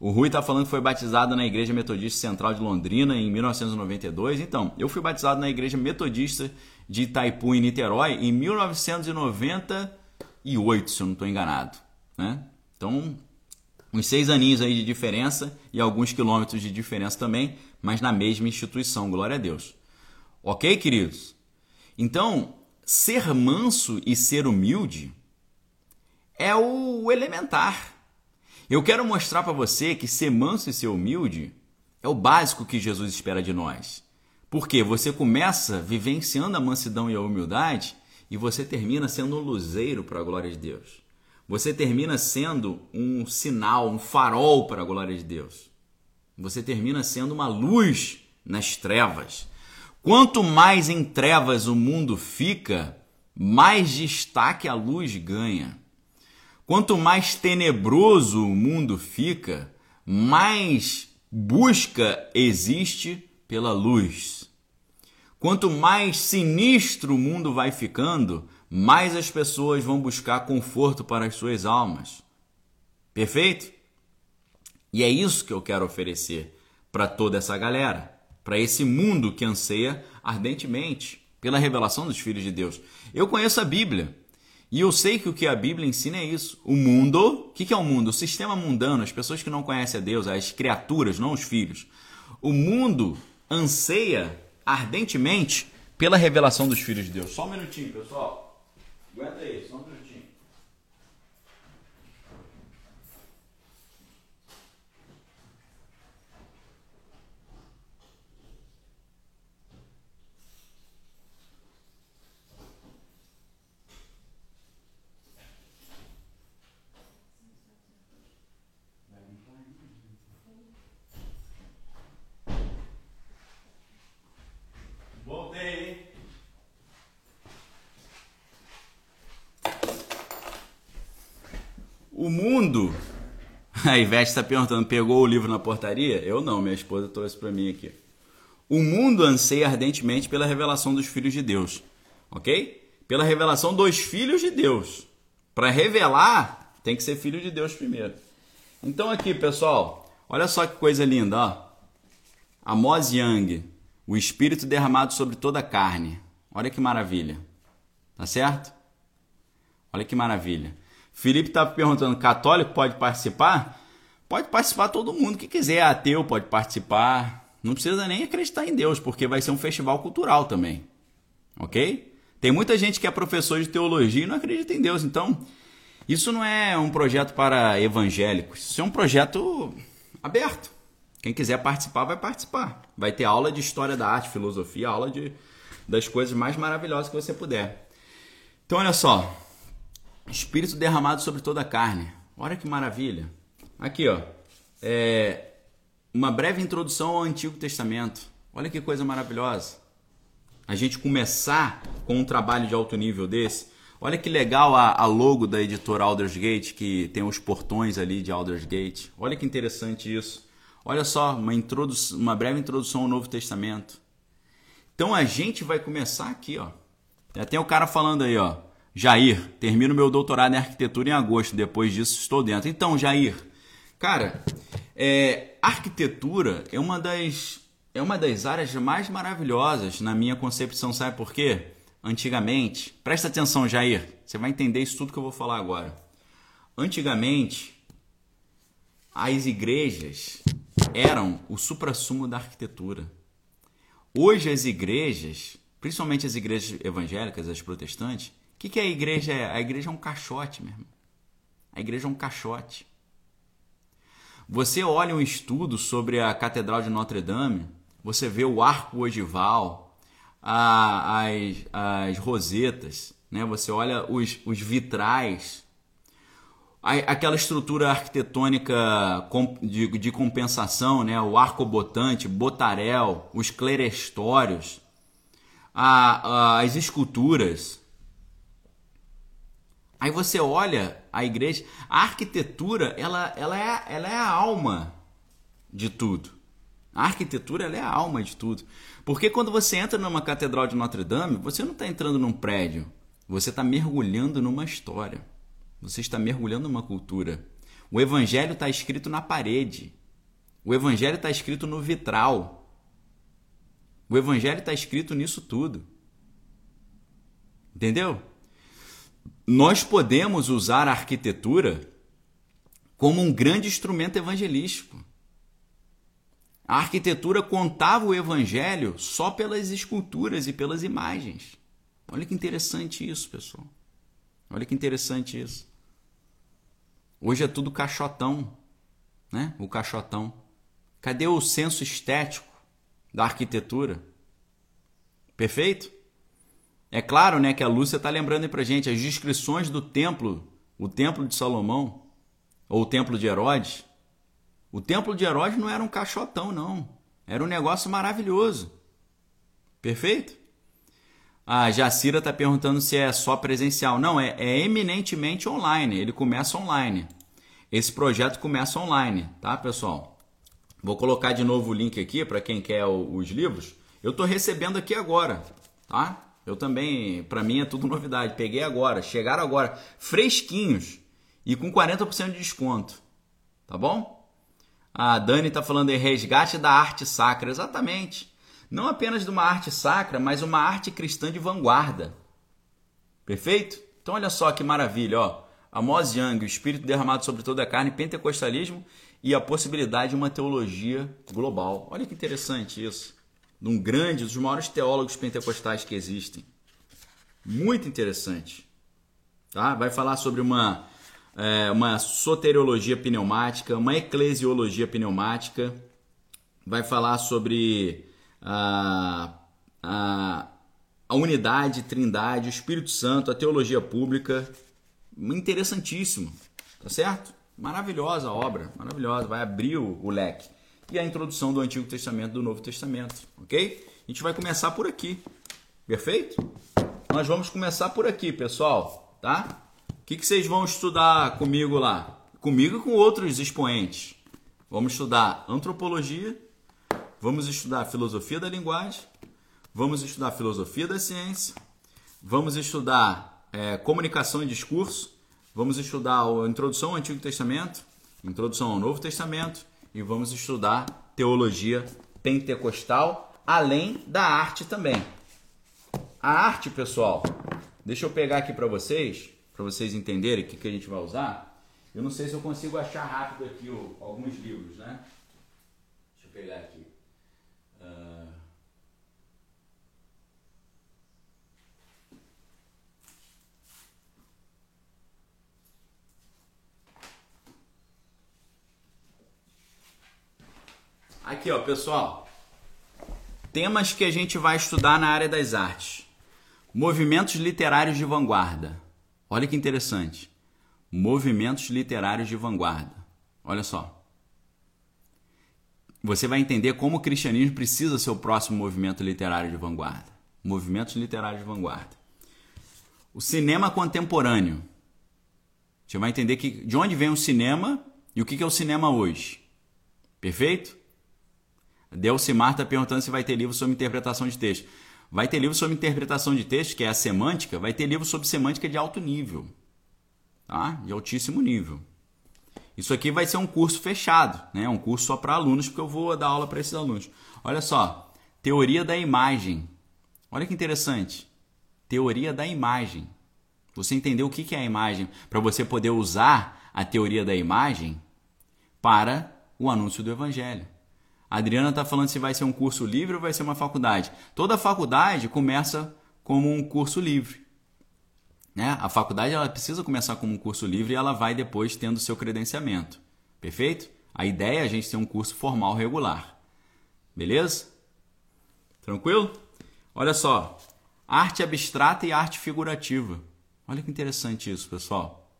O Rui está falando que foi batizado na Igreja Metodista Central de Londrina em 1992. Então, eu fui batizado na Igreja Metodista de Itaipu, em Niterói, em 1998, se eu não estou enganado. Né? Então, uns seis aninhos aí de diferença e alguns quilômetros de diferença também, mas na mesma instituição, glória a Deus. Ok, queridos? Então, ser manso e ser humilde é o elementar. Eu quero mostrar para você que ser manso e ser humilde é o básico que Jesus espera de nós. Porque você começa vivenciando a mansidão e a humildade e você termina sendo um luzeiro para a glória de Deus. Você termina sendo um sinal, um farol para a glória de Deus. Você termina sendo uma luz nas trevas. Quanto mais em trevas o mundo fica, mais destaque a luz ganha. Quanto mais tenebroso o mundo fica, mais busca existe pela luz. Quanto mais sinistro o mundo vai ficando, mais as pessoas vão buscar conforto para as suas almas. Perfeito? E é isso que eu quero oferecer para toda essa galera, para esse mundo que anseia ardentemente pela revelação dos filhos de Deus. Eu conheço a Bíblia e eu sei que o que a Bíblia ensina é isso. O mundo, o que é o mundo? O sistema mundano, as pessoas que não conhecem a Deus, as criaturas, não os filhos. O mundo anseia ardentemente pela revelação dos filhos de Deus. Só um minutinho, pessoal. Aguenta aí, só um minutinho. O mundo. A Ivete está perguntando: pegou o livro na portaria? Eu não, minha esposa trouxe para mim aqui. O mundo anseia ardentemente pela revelação dos filhos de Deus, ok? Pela revelação dos filhos de Deus. Para revelar, tem que ser filho de Deus primeiro. Então, aqui, pessoal, olha só que coisa linda, ó. Amos Young, o Espírito derramado sobre toda a carne. Olha que maravilha. Tá certo? Olha que maravilha. Felipe está perguntando: católico pode participar? Pode participar todo mundo que quiser. Ateu pode participar. Não precisa nem acreditar em Deus, porque vai ser um festival cultural também. Ok? Tem muita gente que é professor de teologia e não acredita em Deus. Então, isso não é um projeto para evangélicos. Isso é um projeto aberto. Quem quiser participar, vai participar. Vai ter aula de história da arte, filosofia, aula de, das coisas mais maravilhosas que você puder. Então, olha só. Espírito derramado sobre toda a carne. Olha que maravilha. Aqui, ó. É uma breve introdução ao Antigo Testamento. Olha que coisa maravilhosa. A gente começar com um trabalho de alto nível desse. Olha que legal a, a logo da editora Aldersgate, que tem os portões ali de Aldersgate. Olha que interessante isso. Olha só, uma, uma breve introdução ao Novo Testamento. Então a gente vai começar aqui, ó. Tem o cara falando aí, ó. Jair, termino meu doutorado em arquitetura em agosto, depois disso estou dentro. Então, Jair, cara, é, arquitetura é uma das é uma das áreas mais maravilhosas na minha concepção, sabe por quê? Antigamente, presta atenção, Jair, você vai entender isso tudo que eu vou falar agora. Antigamente, as igrejas eram o suprassumo da arquitetura. Hoje as igrejas, principalmente as igrejas evangélicas, as protestantes, que, que a igreja é? A igreja é um caixote, meu irmão. A igreja é um caixote. Você olha um estudo sobre a Catedral de Notre Dame, você vê o arco ogival, a, as, as rosetas, né? você olha os, os vitrais, a, aquela estrutura arquitetônica de, de compensação, né? o arcobotante, botarel, os clerestórios, a, as esculturas. Aí você olha a igreja, a arquitetura, ela, ela, é, ela é a alma de tudo. A arquitetura ela é a alma de tudo. Porque quando você entra numa catedral de Notre Dame, você não está entrando num prédio, você está mergulhando numa história. Você está mergulhando numa cultura. O evangelho está escrito na parede. O evangelho está escrito no vitral. O evangelho está escrito nisso tudo. Entendeu? Nós podemos usar a arquitetura como um grande instrumento evangelístico. A arquitetura contava o evangelho só pelas esculturas e pelas imagens. Olha que interessante isso, pessoal. Olha que interessante isso. Hoje é tudo caixotão, né? O caixotão. Cadê o senso estético? da arquitetura. Perfeito? É claro né, que a Lúcia está lembrando para gente as descrições do templo, o templo de Salomão, ou o templo de Herodes. O templo de Herodes não era um caixotão, não. Era um negócio maravilhoso. Perfeito? A Jacira está perguntando se é só presencial. Não, é, é eminentemente online. Ele começa online. Esse projeto começa online, tá, pessoal? Vou colocar de novo o link aqui para quem quer os livros. Eu estou recebendo aqui agora, tá? Eu também, para mim é tudo novidade. Peguei agora, chegaram agora, fresquinhos e com 40% de desconto, tá bom? A Dani está falando em resgate da arte sacra, exatamente. Não apenas de uma arte sacra, mas uma arte cristã de vanguarda. Perfeito? Então olha só que maravilha, ó. Amos Young, o Espírito derramado sobre toda a carne, pentecostalismo e a possibilidade de uma teologia global. Olha que interessante isso. De um grande, dos maiores teólogos pentecostais que existem. Muito interessante. Tá? Vai falar sobre uma, é, uma soteriologia pneumática, uma eclesiologia pneumática. Vai falar sobre a, a, a unidade, trindade, o Espírito Santo, a teologia pública. Interessantíssimo. Tá certo? Maravilhosa obra, maravilhosa, vai abrir o, o leque. E a introdução do Antigo Testamento do Novo Testamento, ok? A gente vai começar por aqui, perfeito? Nós vamos começar por aqui, pessoal, tá? O que, que vocês vão estudar comigo lá? Comigo e com outros expoentes. Vamos estudar antropologia, vamos estudar filosofia da linguagem, vamos estudar filosofia da ciência, vamos estudar é, comunicação e discurso, Vamos estudar a introdução ao Antigo Testamento, introdução ao Novo Testamento e vamos estudar teologia pentecostal, além da arte também. A arte, pessoal, deixa eu pegar aqui para vocês, para vocês entenderem o que, que a gente vai usar. Eu não sei se eu consigo achar rápido aqui alguns livros, né? Deixa eu pegar aqui. Aqui, ó, pessoal. Temas que a gente vai estudar na área das artes. Movimentos literários de vanguarda. Olha que interessante. Movimentos literários de vanguarda. Olha só. Você vai entender como o cristianismo precisa ser o próximo movimento literário de vanguarda. Movimentos literários de vanguarda. O cinema contemporâneo. Você vai entender que, de onde vem o cinema e o que é o cinema hoje. Perfeito? Delcimar está perguntando se vai ter livro sobre interpretação de texto. Vai ter livro sobre interpretação de texto, que é a semântica, vai ter livro sobre semântica de alto nível. Tá? De altíssimo nível. Isso aqui vai ser um curso fechado, né? um curso só para alunos, porque eu vou dar aula para esses alunos. Olha só, teoria da imagem. Olha que interessante. Teoria da imagem. Você entendeu o que é a imagem para você poder usar a teoria da imagem para o anúncio do evangelho. A Adriana está falando se vai ser um curso livre ou vai ser uma faculdade. Toda faculdade começa como um curso livre. Né? A faculdade ela precisa começar como um curso livre e ela vai depois tendo seu credenciamento. Perfeito? A ideia é a gente ter um curso formal regular. Beleza? Tranquilo? Olha só. Arte abstrata e arte figurativa. Olha que interessante isso, pessoal.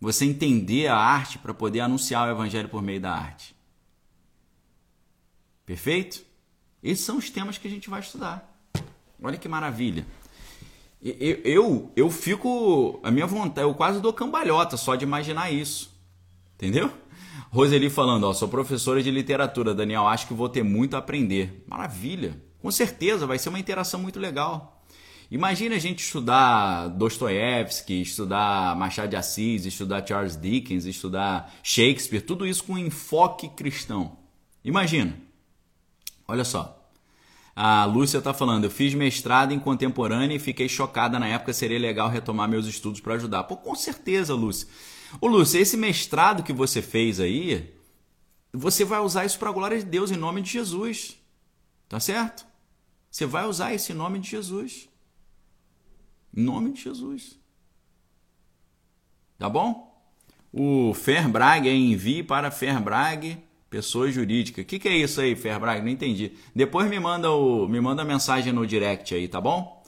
Você entender a arte para poder anunciar o evangelho por meio da arte. Perfeito? Esses são os temas que a gente vai estudar. Olha que maravilha. Eu, eu, eu fico. A minha vontade, eu quase dou cambalhota só de imaginar isso. Entendeu? Roseli falando, ó, sou professora de literatura, Daniel, acho que vou ter muito a aprender. Maravilha. Com certeza, vai ser uma interação muito legal. Imagina a gente estudar Dostoiévski, estudar Machado de Assis, estudar Charles Dickens, estudar Shakespeare, tudo isso com enfoque cristão. Imagina. Olha só. A Lúcia está falando, eu fiz mestrado em contemporânea e fiquei chocada na época, seria legal retomar meus estudos para ajudar. Pô, com certeza, Lúcia. Ô, Lúcia, esse mestrado que você fez aí, você vai usar isso para a glória de Deus em nome de Jesus. Tá certo? Você vai usar esse nome de Jesus. Em nome de Jesus. Tá bom? O Ferbrag envie para Ferbrag Pessoa jurídica. O que, que é isso aí, Ferbrag? Não entendi. Depois me manda, o, me manda a mensagem no direct aí, tá bom?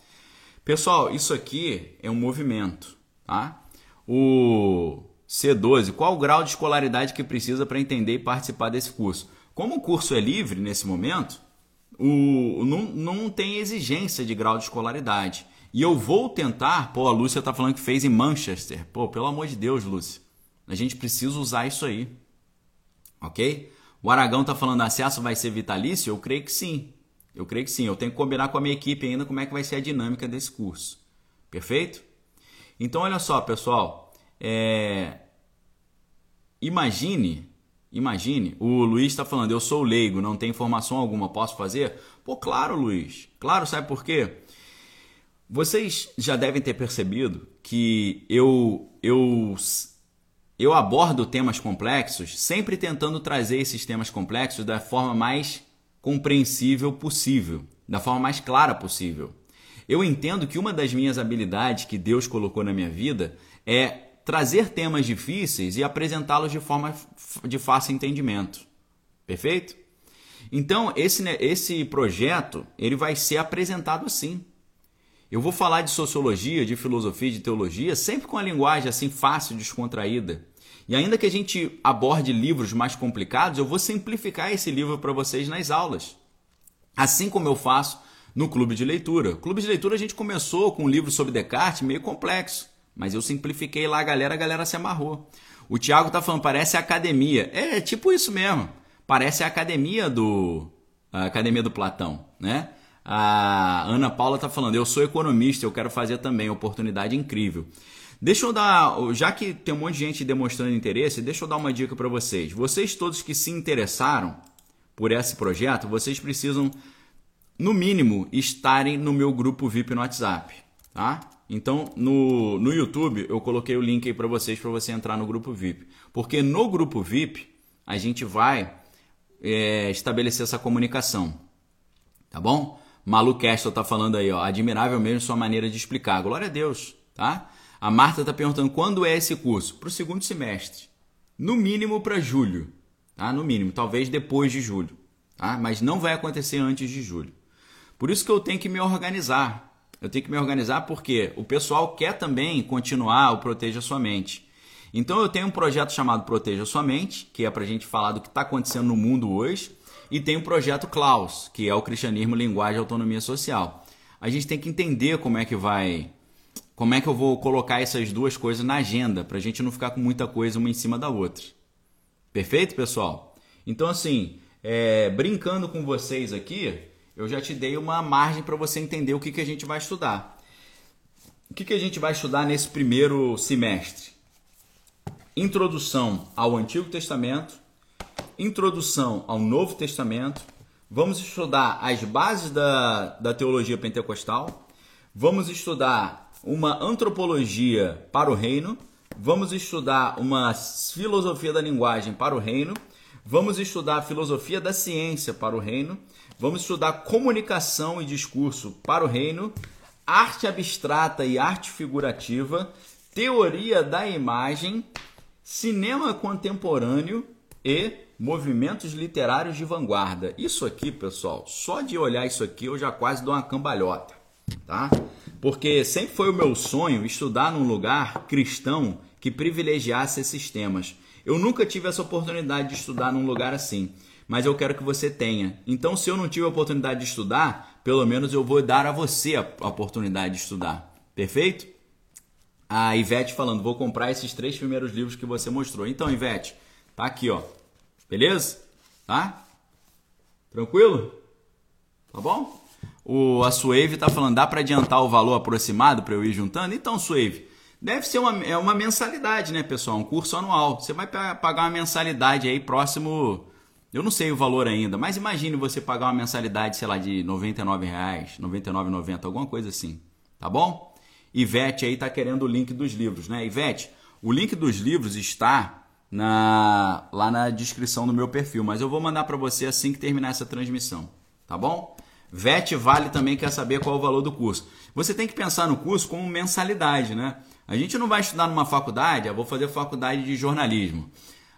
Pessoal, isso aqui é um movimento, tá? O C12, qual o grau de escolaridade que precisa para entender e participar desse curso? Como o curso é livre nesse momento, o, não, não tem exigência de grau de escolaridade. E eu vou tentar, pô, a Lúcia tá falando que fez em Manchester. Pô, pelo amor de Deus, Lúcia. A gente precisa usar isso aí. Ok? O Aragão está falando, acesso vai ser vitalício? Eu creio que sim. Eu creio que sim. Eu tenho que combinar com a minha equipe ainda como é que vai ser a dinâmica desse curso. Perfeito? Então, olha só, pessoal. É... Imagine, imagine, o Luiz está falando, eu sou leigo, não tenho informação alguma, posso fazer? Pô, claro, Luiz. Claro, sabe por quê? Vocês já devem ter percebido que eu, eu eu abordo temas complexos sempre tentando trazer esses temas complexos da forma mais compreensível possível, da forma mais clara possível. Eu entendo que uma das minhas habilidades que Deus colocou na minha vida é trazer temas difíceis e apresentá-los de forma de fácil entendimento. Perfeito? Então, esse, esse projeto ele vai ser apresentado assim. Eu vou falar de sociologia, de filosofia, de teologia, sempre com a linguagem assim fácil, descontraída. E ainda que a gente aborde livros mais complicados, eu vou simplificar esse livro para vocês nas aulas. Assim como eu faço no clube de leitura. clube de leitura a gente começou com um livro sobre Descartes meio complexo, mas eu simplifiquei lá a galera, a galera se amarrou. O Tiago tá falando, parece academia. É, é tipo isso mesmo. Parece a academia do a academia do Platão, né? A Ana Paula tá falando, eu sou economista, eu quero fazer também, oportunidade incrível. Deixa eu dar, já que tem um monte de gente demonstrando interesse, deixa eu dar uma dica para vocês. Vocês todos que se interessaram por esse projeto, vocês precisam, no mínimo, estarem no meu grupo VIP no WhatsApp, tá? Então, no, no YouTube, eu coloquei o link aí para vocês, para você entrar no grupo VIP. Porque no grupo VIP, a gente vai é, estabelecer essa comunicação, tá bom? Malu Castle tá falando aí, ó, admirável mesmo sua maneira de explicar. Glória a Deus, tá? A Marta está perguntando quando é esse curso? Para o segundo semestre. No mínimo para julho. Tá? No mínimo, talvez depois de julho. Tá? Mas não vai acontecer antes de julho. Por isso que eu tenho que me organizar. Eu tenho que me organizar porque o pessoal quer também continuar o Proteja Sua Mente. Então eu tenho um projeto chamado Proteja Sua Mente, que é para a gente falar do que está acontecendo no mundo hoje, e tem o projeto Klaus, que é o Cristianismo, Linguagem e Autonomia Social. A gente tem que entender como é que vai como é que eu vou colocar essas duas coisas na agenda para a gente não ficar com muita coisa uma em cima da outra. Perfeito, pessoal? Então, assim, é, brincando com vocês aqui, eu já te dei uma margem para você entender o que, que a gente vai estudar. O que, que a gente vai estudar nesse primeiro semestre? Introdução ao Antigo Testamento, introdução ao Novo Testamento, vamos estudar as bases da, da teologia pentecostal, vamos estudar uma antropologia para o reino, vamos estudar uma filosofia da linguagem para o reino, vamos estudar a filosofia da ciência para o reino, vamos estudar comunicação e discurso para o reino, arte abstrata e arte figurativa, teoria da imagem, cinema contemporâneo e movimentos literários de vanguarda. Isso aqui, pessoal, só de olhar isso aqui eu já quase dou uma cambalhota, tá? Porque sempre foi o meu sonho estudar num lugar cristão que privilegiasse esses temas. Eu nunca tive essa oportunidade de estudar num lugar assim, mas eu quero que você tenha. Então, se eu não tive a oportunidade de estudar, pelo menos eu vou dar a você a oportunidade de estudar. Perfeito? A Ivete falando, vou comprar esses três primeiros livros que você mostrou. Então, Ivete, tá aqui, ó. Beleza? Tá? Tranquilo? Tá bom? O, a Suave tá falando, dá para adiantar o valor aproximado para eu ir juntando? Então, Suave, deve ser uma, é uma mensalidade, né, pessoal? Um curso anual. Você vai pagar uma mensalidade aí próximo. Eu não sei o valor ainda, mas imagine você pagar uma mensalidade, sei lá, de R$ 99,00, R$ 99,90, alguma coisa assim. Tá bom? Ivete aí tá querendo o link dos livros, né? Ivete, o link dos livros está na, lá na descrição do meu perfil, mas eu vou mandar para você assim que terminar essa transmissão, tá bom? VET Vale também quer saber qual é o valor do curso. Você tem que pensar no curso como mensalidade, né? A gente não vai estudar numa faculdade, vou fazer faculdade de jornalismo.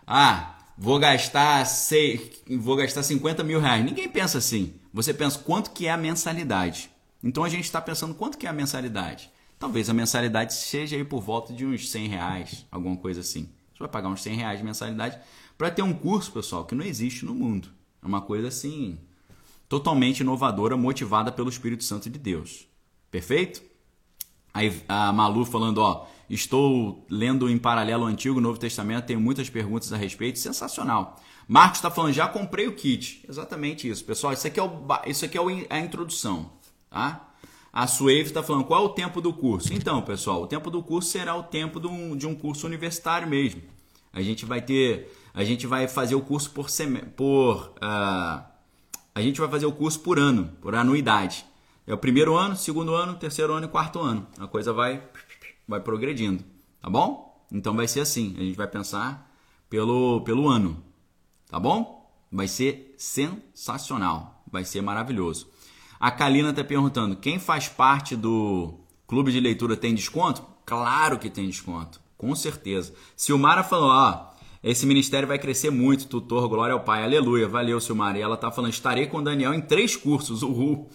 Ah, vou gastar, sei, vou gastar 50 mil reais. Ninguém pensa assim. Você pensa quanto que é a mensalidade. Então a gente está pensando quanto que é a mensalidade. Talvez a mensalidade seja aí por volta de uns 100 reais, alguma coisa assim. Você vai pagar uns 100 reais de mensalidade para ter um curso, pessoal, que não existe no mundo. É uma coisa assim, totalmente inovadora, motivada pelo Espírito Santo de Deus. Perfeito? Aí a Malu falando, ó, estou lendo em paralelo o Antigo e Novo Testamento, tenho muitas perguntas a respeito, sensacional. Marcos está falando, já comprei o kit. Exatamente isso, pessoal. Isso aqui é, o, isso aqui é a introdução, tá? A Suave está falando, qual é o tempo do curso? Então, pessoal, o tempo do curso será o tempo de um, de um curso universitário mesmo. A gente vai ter, a gente vai fazer o curso por, por uh, a gente vai fazer o curso por ano, por anuidade. É o primeiro ano, segundo ano, terceiro ano e quarto ano. A coisa vai, vai progredindo, tá bom? Então vai ser assim, a gente vai pensar pelo, pelo ano, tá bom? Vai ser sensacional, vai ser maravilhoso. A Kalina está perguntando, quem faz parte do clube de leitura tem desconto? Claro que tem desconto, com certeza. Silmara falou, ó, esse ministério vai crescer muito, tutor, glória ao Pai, aleluia. Valeu, Silmar. E ela está falando, estarei com Daniel em três cursos, uhul.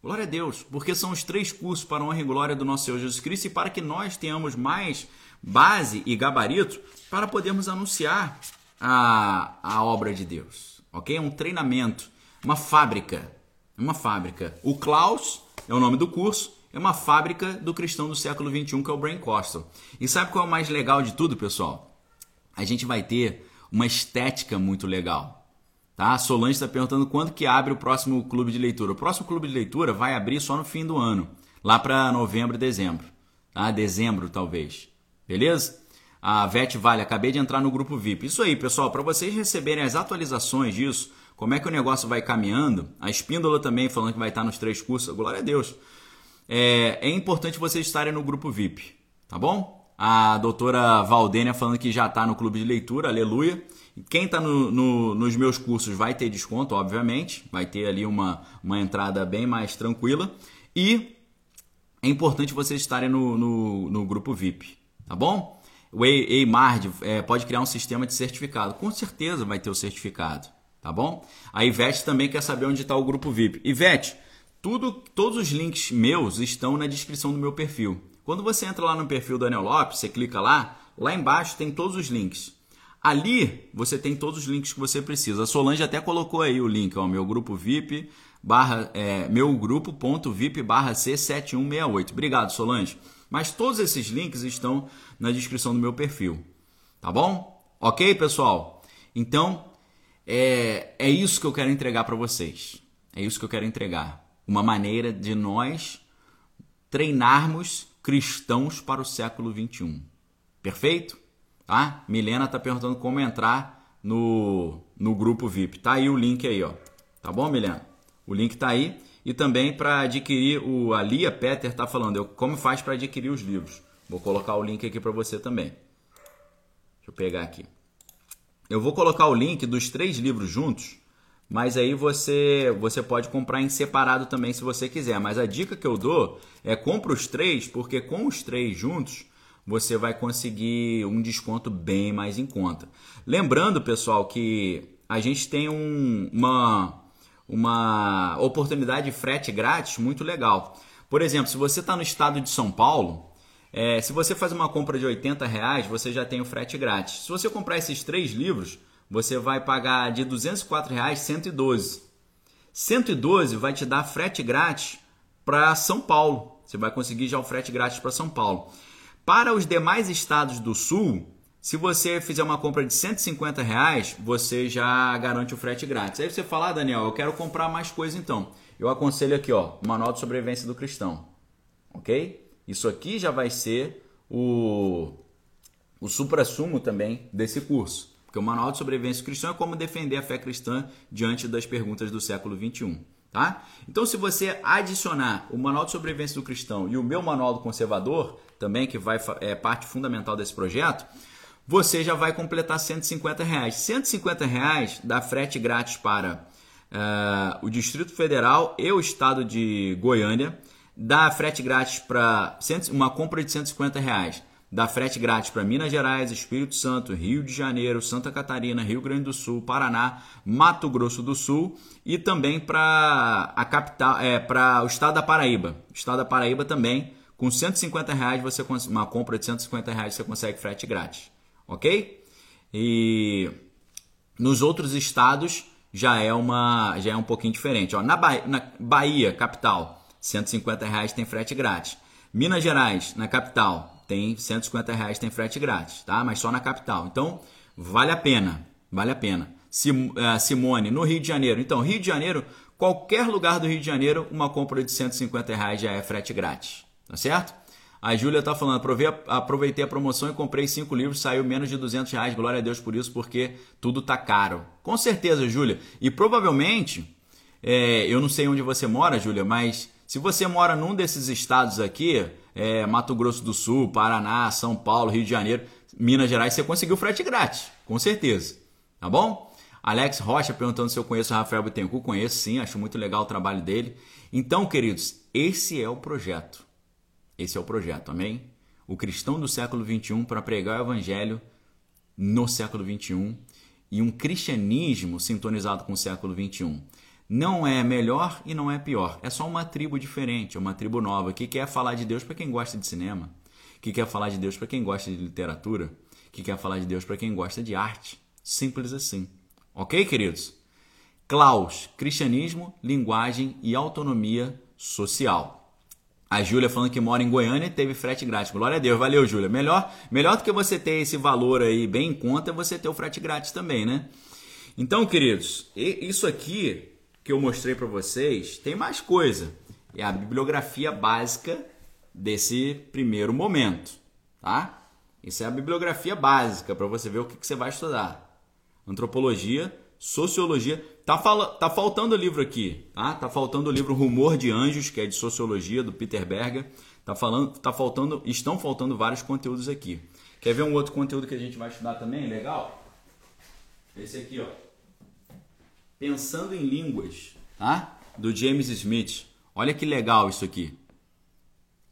Glória a Deus, porque são os três cursos para a honra e glória do nosso Senhor Jesus Cristo e para que nós tenhamos mais base e gabarito para podermos anunciar a, a obra de Deus. Ok? É um treinamento, uma fábrica. Uma fábrica. O Klaus é o nome do curso, é uma fábrica do cristão do século 21, que é o Brain Costal. E sabe qual é o mais legal de tudo, pessoal? a gente vai ter uma estética muito legal. Tá? A Solange está perguntando quando que abre o próximo clube de leitura. O próximo clube de leitura vai abrir só no fim do ano, lá para novembro dezembro. Tá? Dezembro, talvez. Beleza? A VET Vale, acabei de entrar no grupo VIP. Isso aí, pessoal, para vocês receberem as atualizações disso, como é que o negócio vai caminhando, a Espíndola também falando que vai estar nos três cursos, glória a Deus. É, é importante vocês estarem no grupo VIP, tá bom? A doutora Valdênia falando que já está no clube de leitura, aleluia. Quem está no, no, nos meus cursos vai ter desconto, obviamente, vai ter ali uma, uma entrada bem mais tranquila. E é importante vocês estarem no, no, no grupo VIP, tá bom? O EIMARD é, pode criar um sistema de certificado. Com certeza vai ter o certificado, tá bom? A Ivete também quer saber onde está o grupo VIP. Ivete, tudo, todos os links meus estão na descrição do meu perfil. Quando você entra lá no perfil do Daniel Lopes, você clica lá, lá embaixo tem todos os links. Ali você tem todos os links que você precisa. A Solange até colocou aí o link, ó, meu grupo VIP barra é, meu grupo ponto VIP barra C7168. Obrigado, Solange. Mas todos esses links estão na descrição do meu perfil. Tá bom? Ok, pessoal? Então, é, é isso que eu quero entregar para vocês. É isso que eu quero entregar. Uma maneira de nós treinarmos cristãos para o século 21. Perfeito? Tá? Milena está perguntando como entrar no, no grupo VIP. Tá aí o link aí, ó. Tá bom, Milena? O link tá aí. E também para adquirir o a Lia Peter está falando, eu, como faz para adquirir os livros. Vou colocar o link aqui para você também. Deixa eu pegar aqui. Eu vou colocar o link dos três livros juntos, mas aí você você pode comprar em separado também se você quiser. Mas a dica que eu dou é compra os três, porque com os três juntos você vai conseguir um desconto bem mais em conta. Lembrando, pessoal, que a gente tem um, uma, uma oportunidade de frete grátis muito legal. Por exemplo, se você está no estado de São Paulo, é, se você faz uma compra de 80 reais, você já tem o frete grátis. Se você comprar esses três livros, você vai pagar de 204 reais 112. 112 vai te dar frete grátis para São Paulo. Você vai conseguir já o frete grátis para São Paulo. Para os demais estados do sul, se você fizer uma compra de 150 reais, você já garante o frete grátis. Aí você fala, ah, Daniel, eu quero comprar mais coisa então. Eu aconselho aqui, ó, Manual de Sobrevivência do Cristão. Ok? Isso aqui já vai ser o, o supra-sumo também desse curso. Porque o Manual de Sobrevivência Cristã é como defender a fé cristã diante das perguntas do século 21. Tá? Então, se você adicionar o Manual de Sobrevivência do Cristão e o meu Manual do Conservador, também que vai é parte fundamental desse projeto, você já vai completar 150 reais. 150 reais dá frete grátis para uh, o Distrito Federal e o Estado de Goiânia, dá frete grátis para uma compra de 150 reais dá frete grátis para Minas Gerais, Espírito Santo, Rio de Janeiro, Santa Catarina, Rio Grande do Sul, Paraná, Mato Grosso do Sul e também para a capital, é, para o estado da Paraíba. O estado da Paraíba também, com 150 reais você uma compra de 150 reais você consegue frete grátis, ok? E nos outros estados já é uma já é um pouquinho diferente. Ó, na, Bahia, na Bahia, capital, 150 reais tem frete grátis. Minas Gerais, na capital, tem 150 reais, tem frete grátis, tá? Mas só na capital. Então, vale a pena, vale a pena. Eh, Simone, no Rio de Janeiro. Então, Rio de Janeiro, qualquer lugar do Rio de Janeiro, uma compra de 150 reais já é frete grátis, tá certo? A Júlia está falando, aproveitei a promoção e comprei cinco livros, saiu menos de 200 reais, glória a Deus por isso, porque tudo tá caro. Com certeza, Júlia. E provavelmente, é, eu não sei onde você mora, Júlia, mas se você mora num desses estados aqui, é, Mato Grosso do Sul, Paraná, São Paulo, Rio de Janeiro, Minas Gerais, você conseguiu frete grátis, com certeza. Tá bom? Alex Rocha perguntando se eu conheço o Rafael Bittencourt. Conheço sim, acho muito legal o trabalho dele. Então, queridos, esse é o projeto. Esse é o projeto, amém? O cristão do século 21 para pregar o evangelho no século 21 e um cristianismo sintonizado com o século 21 não é melhor e não é pior. É só uma tribo diferente, uma tribo nova que quer falar de Deus para quem gosta de cinema, que quer falar de Deus para quem gosta de literatura, que quer falar de Deus para quem gosta de arte. Simples assim. Ok, queridos? Klaus, cristianismo, linguagem e autonomia social. A Júlia falando que mora em Goiânia e teve frete grátis. Glória a Deus, valeu, Júlia. Melhor, melhor do que você ter esse valor aí bem em conta é você ter o frete grátis também, né? Então, queridos, isso aqui que eu mostrei para vocês, tem mais coisa. É a bibliografia básica desse primeiro momento, tá? Isso é a bibliografia básica para você ver o que, que, você vai estudar. Antropologia, sociologia. Tá, fala, tá faltando o livro aqui, tá? Tá faltando o livro Rumor de Anjos, que é de sociologia do Peter Berger. Tá falando, tá faltando, estão faltando vários conteúdos aqui. Quer ver um outro conteúdo que a gente vai estudar também? Legal? Esse aqui, ó. Pensando em Línguas, tá? Do James Smith. Olha que legal isso aqui.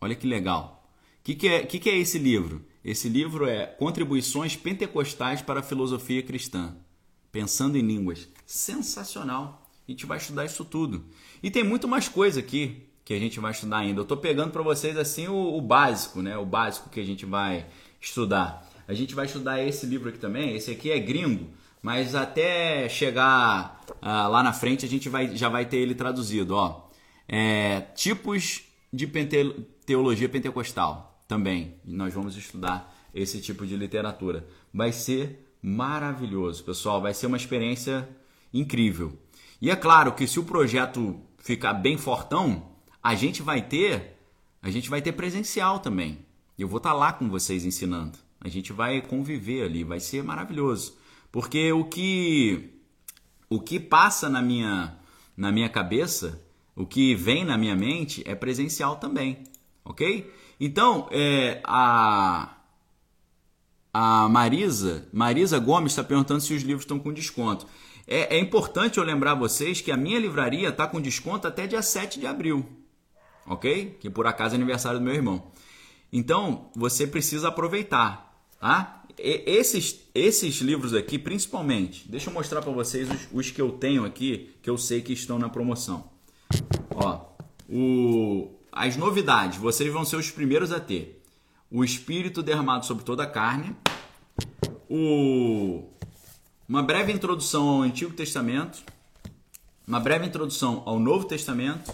Olha que legal. O que, que, é, que, que é esse livro? Esse livro é Contribuições Pentecostais para a Filosofia Cristã. Pensando em Línguas. Sensacional. A gente vai estudar isso tudo. E tem muito mais coisa aqui que a gente vai estudar ainda. Eu estou pegando para vocês assim o, o, básico, né? O básico que a gente vai estudar. A gente vai estudar esse livro aqui também. Esse aqui é gringo, mas até chegar uh, lá na frente a gente vai, já vai ter ele traduzido. Ó. É, tipos de pente teologia pentecostal também. nós vamos estudar esse tipo de literatura. Vai ser maravilhoso, pessoal. Vai ser uma experiência incrível. E é claro que se o projeto ficar bem fortão, a gente vai ter, a gente vai ter presencial também. Eu vou estar lá com vocês ensinando. A gente vai conviver ali, vai ser maravilhoso. Porque o que o que passa na minha na minha cabeça, o que vem na minha mente é presencial também, ok? Então, é, a a Marisa, Marisa Gomes está perguntando se os livros estão com desconto. É, é importante eu lembrar vocês que a minha livraria está com desconto até dia 7 de abril. Ok? Que por acaso é aniversário do meu irmão. Então, você precisa aproveitar, tá? Esses, esses livros aqui, principalmente, deixa eu mostrar para vocês os, os, que eu tenho aqui, que eu sei que estão na promoção. Ó, o, as novidades, vocês vão ser os primeiros a ter. O Espírito derramado sobre toda a carne, o, uma breve introdução ao Antigo Testamento, uma breve introdução ao Novo Testamento,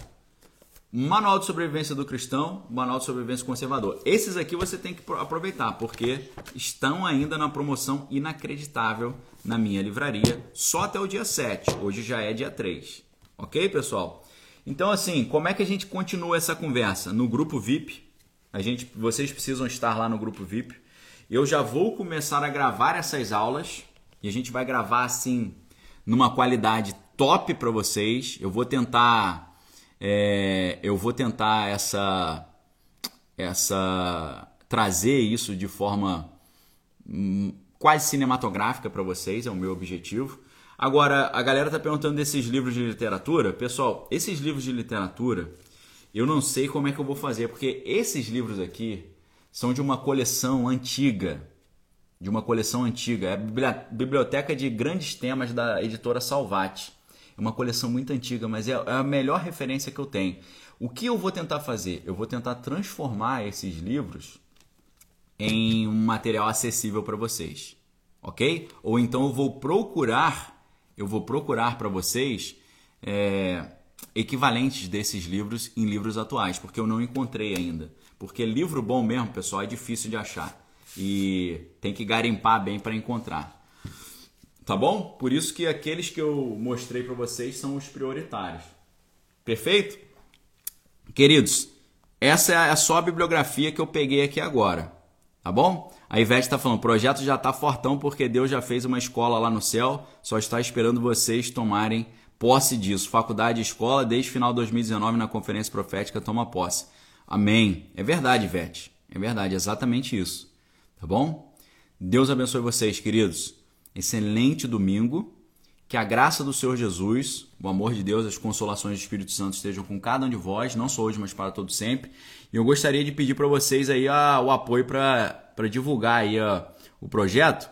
Manual de sobrevivência do cristão, manual de sobrevivência conservador. Esses aqui você tem que aproveitar, porque estão ainda na promoção inacreditável na minha livraria, só até o dia 7. Hoje já é dia 3. Ok, pessoal? Então, assim, como é que a gente continua essa conversa? No grupo VIP. A gente, vocês precisam estar lá no grupo VIP. Eu já vou começar a gravar essas aulas e a gente vai gravar assim numa qualidade top para vocês. Eu vou tentar é, eu vou tentar essa, essa trazer isso de forma hum, quase cinematográfica para vocês, é o meu objetivo. Agora, a galera tá perguntando desses livros de literatura. Pessoal, esses livros de literatura, eu não sei como é que eu vou fazer, porque esses livros aqui são de uma coleção antiga. De uma coleção antiga. É a biblioteca de grandes temas da editora Salvati. É uma coleção muito antiga, mas é, é a melhor referência que eu tenho. O que eu vou tentar fazer? Eu vou tentar transformar esses livros em um material acessível para vocês, ok? Ou então eu vou procurar, eu vou procurar para vocês é, equivalentes desses livros em livros atuais, porque eu não encontrei ainda. Porque livro bom mesmo, pessoal, é difícil de achar e tem que garimpar bem para encontrar. Tá bom? Por isso que aqueles que eu mostrei para vocês são os prioritários. Perfeito? Queridos, essa é só a bibliografia que eu peguei aqui agora. Tá bom? A Ivete está falando, o projeto já está fortão porque Deus já fez uma escola lá no céu, só está esperando vocês tomarem posse disso. Faculdade e escola, desde final de 2019 na conferência profética, toma posse. Amém. É verdade, Ivete. É verdade, exatamente isso. Tá bom? Deus abençoe vocês, queridos excelente domingo. Que a graça do Senhor Jesus, o amor de Deus, as consolações do Espírito Santo estejam com cada um de vós, não só hoje, mas para todo sempre. E eu gostaria de pedir para vocês aí a, o apoio para divulgar aí a, o projeto,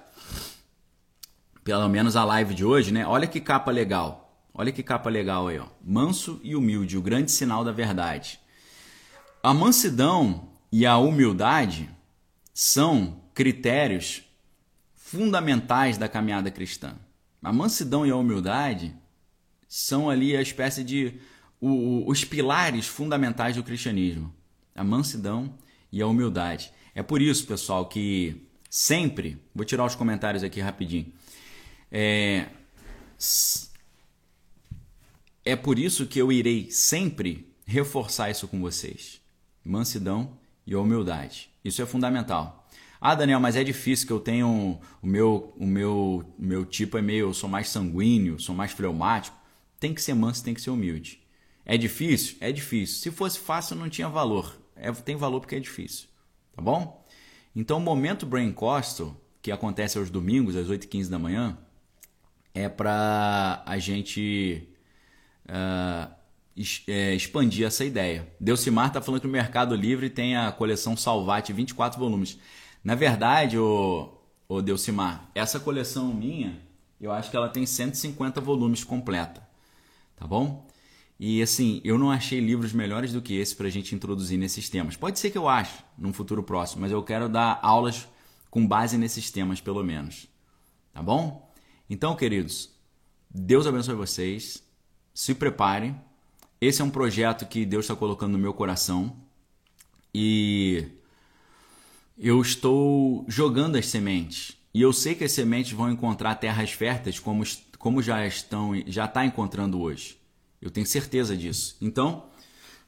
pelo menos a live de hoje, né? Olha que capa legal. Olha que capa legal aí, ó. Manso e humilde, o grande sinal da verdade. A mansidão e a humildade são critérios fundamentais da caminhada cristã. A mansidão e a humildade são ali a espécie de o, os pilares fundamentais do cristianismo. A mansidão e a humildade. É por isso, pessoal, que sempre, vou tirar os comentários aqui rapidinho. É, é por isso que eu irei sempre reforçar isso com vocês. Mansidão e humildade. Isso é fundamental. Ah, Daniel, mas é difícil que eu tenho o meu o meu meu tipo é meio, eu sou mais sanguíneo, sou mais fleumático. Tem que ser manso, tem que ser humilde. É difícil? É difícil. Se fosse fácil, não tinha valor. É, tem valor porque é difícil. Tá bom? Então, o momento Brain Coastal, que acontece aos domingos, às 8h15 da manhã, é para a gente uh, expandir essa ideia. Delcimar está falando que o Mercado Livre tem a coleção Salvate, 24 volumes. Na verdade, o, o Delcimar, essa coleção minha, eu acho que ela tem 150 volumes completa, tá bom? E assim, eu não achei livros melhores do que esse para a gente introduzir nesses temas. Pode ser que eu ache num futuro próximo, mas eu quero dar aulas com base nesses temas, pelo menos. Tá bom? Então, queridos, Deus abençoe vocês. Se preparem. Esse é um projeto que Deus está colocando no meu coração. E eu estou jogando as sementes. E eu sei que as sementes vão encontrar terras férteis como, como já estão já está encontrando hoje. Eu tenho certeza disso. Então,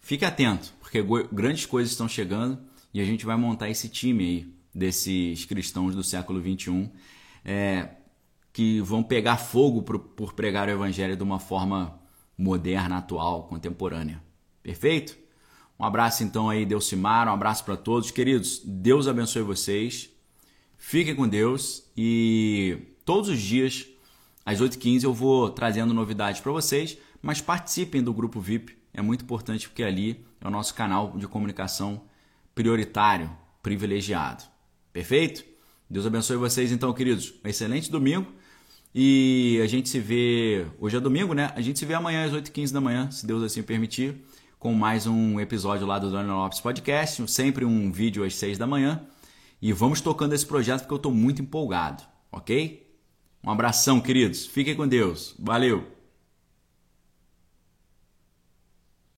fique atento, porque grandes coisas estão chegando e a gente vai montar esse time aí desses cristãos do século 21 é, que vão pegar fogo por, por pregar o evangelho de uma forma moderna, atual, contemporânea. Perfeito? Um abraço então aí, Delcimar, um abraço para todos. Queridos, Deus abençoe vocês. Fiquem com Deus e todos os dias, às 8h15, eu vou trazendo novidades para vocês, mas participem do grupo VIP, é muito importante porque ali é o nosso canal de comunicação prioritário, privilegiado. Perfeito? Deus abençoe vocês então, queridos. Um excelente domingo. E a gente se vê. Hoje é domingo, né? A gente se vê amanhã às 8h15 da manhã, se Deus assim permitir, com mais um episódio lá do Daniel Lopes Podcast. Sempre um vídeo às 6 da manhã. E vamos tocando esse projeto porque eu estou muito empolgado, ok? Um abração, queridos. Fiquem com Deus. Valeu!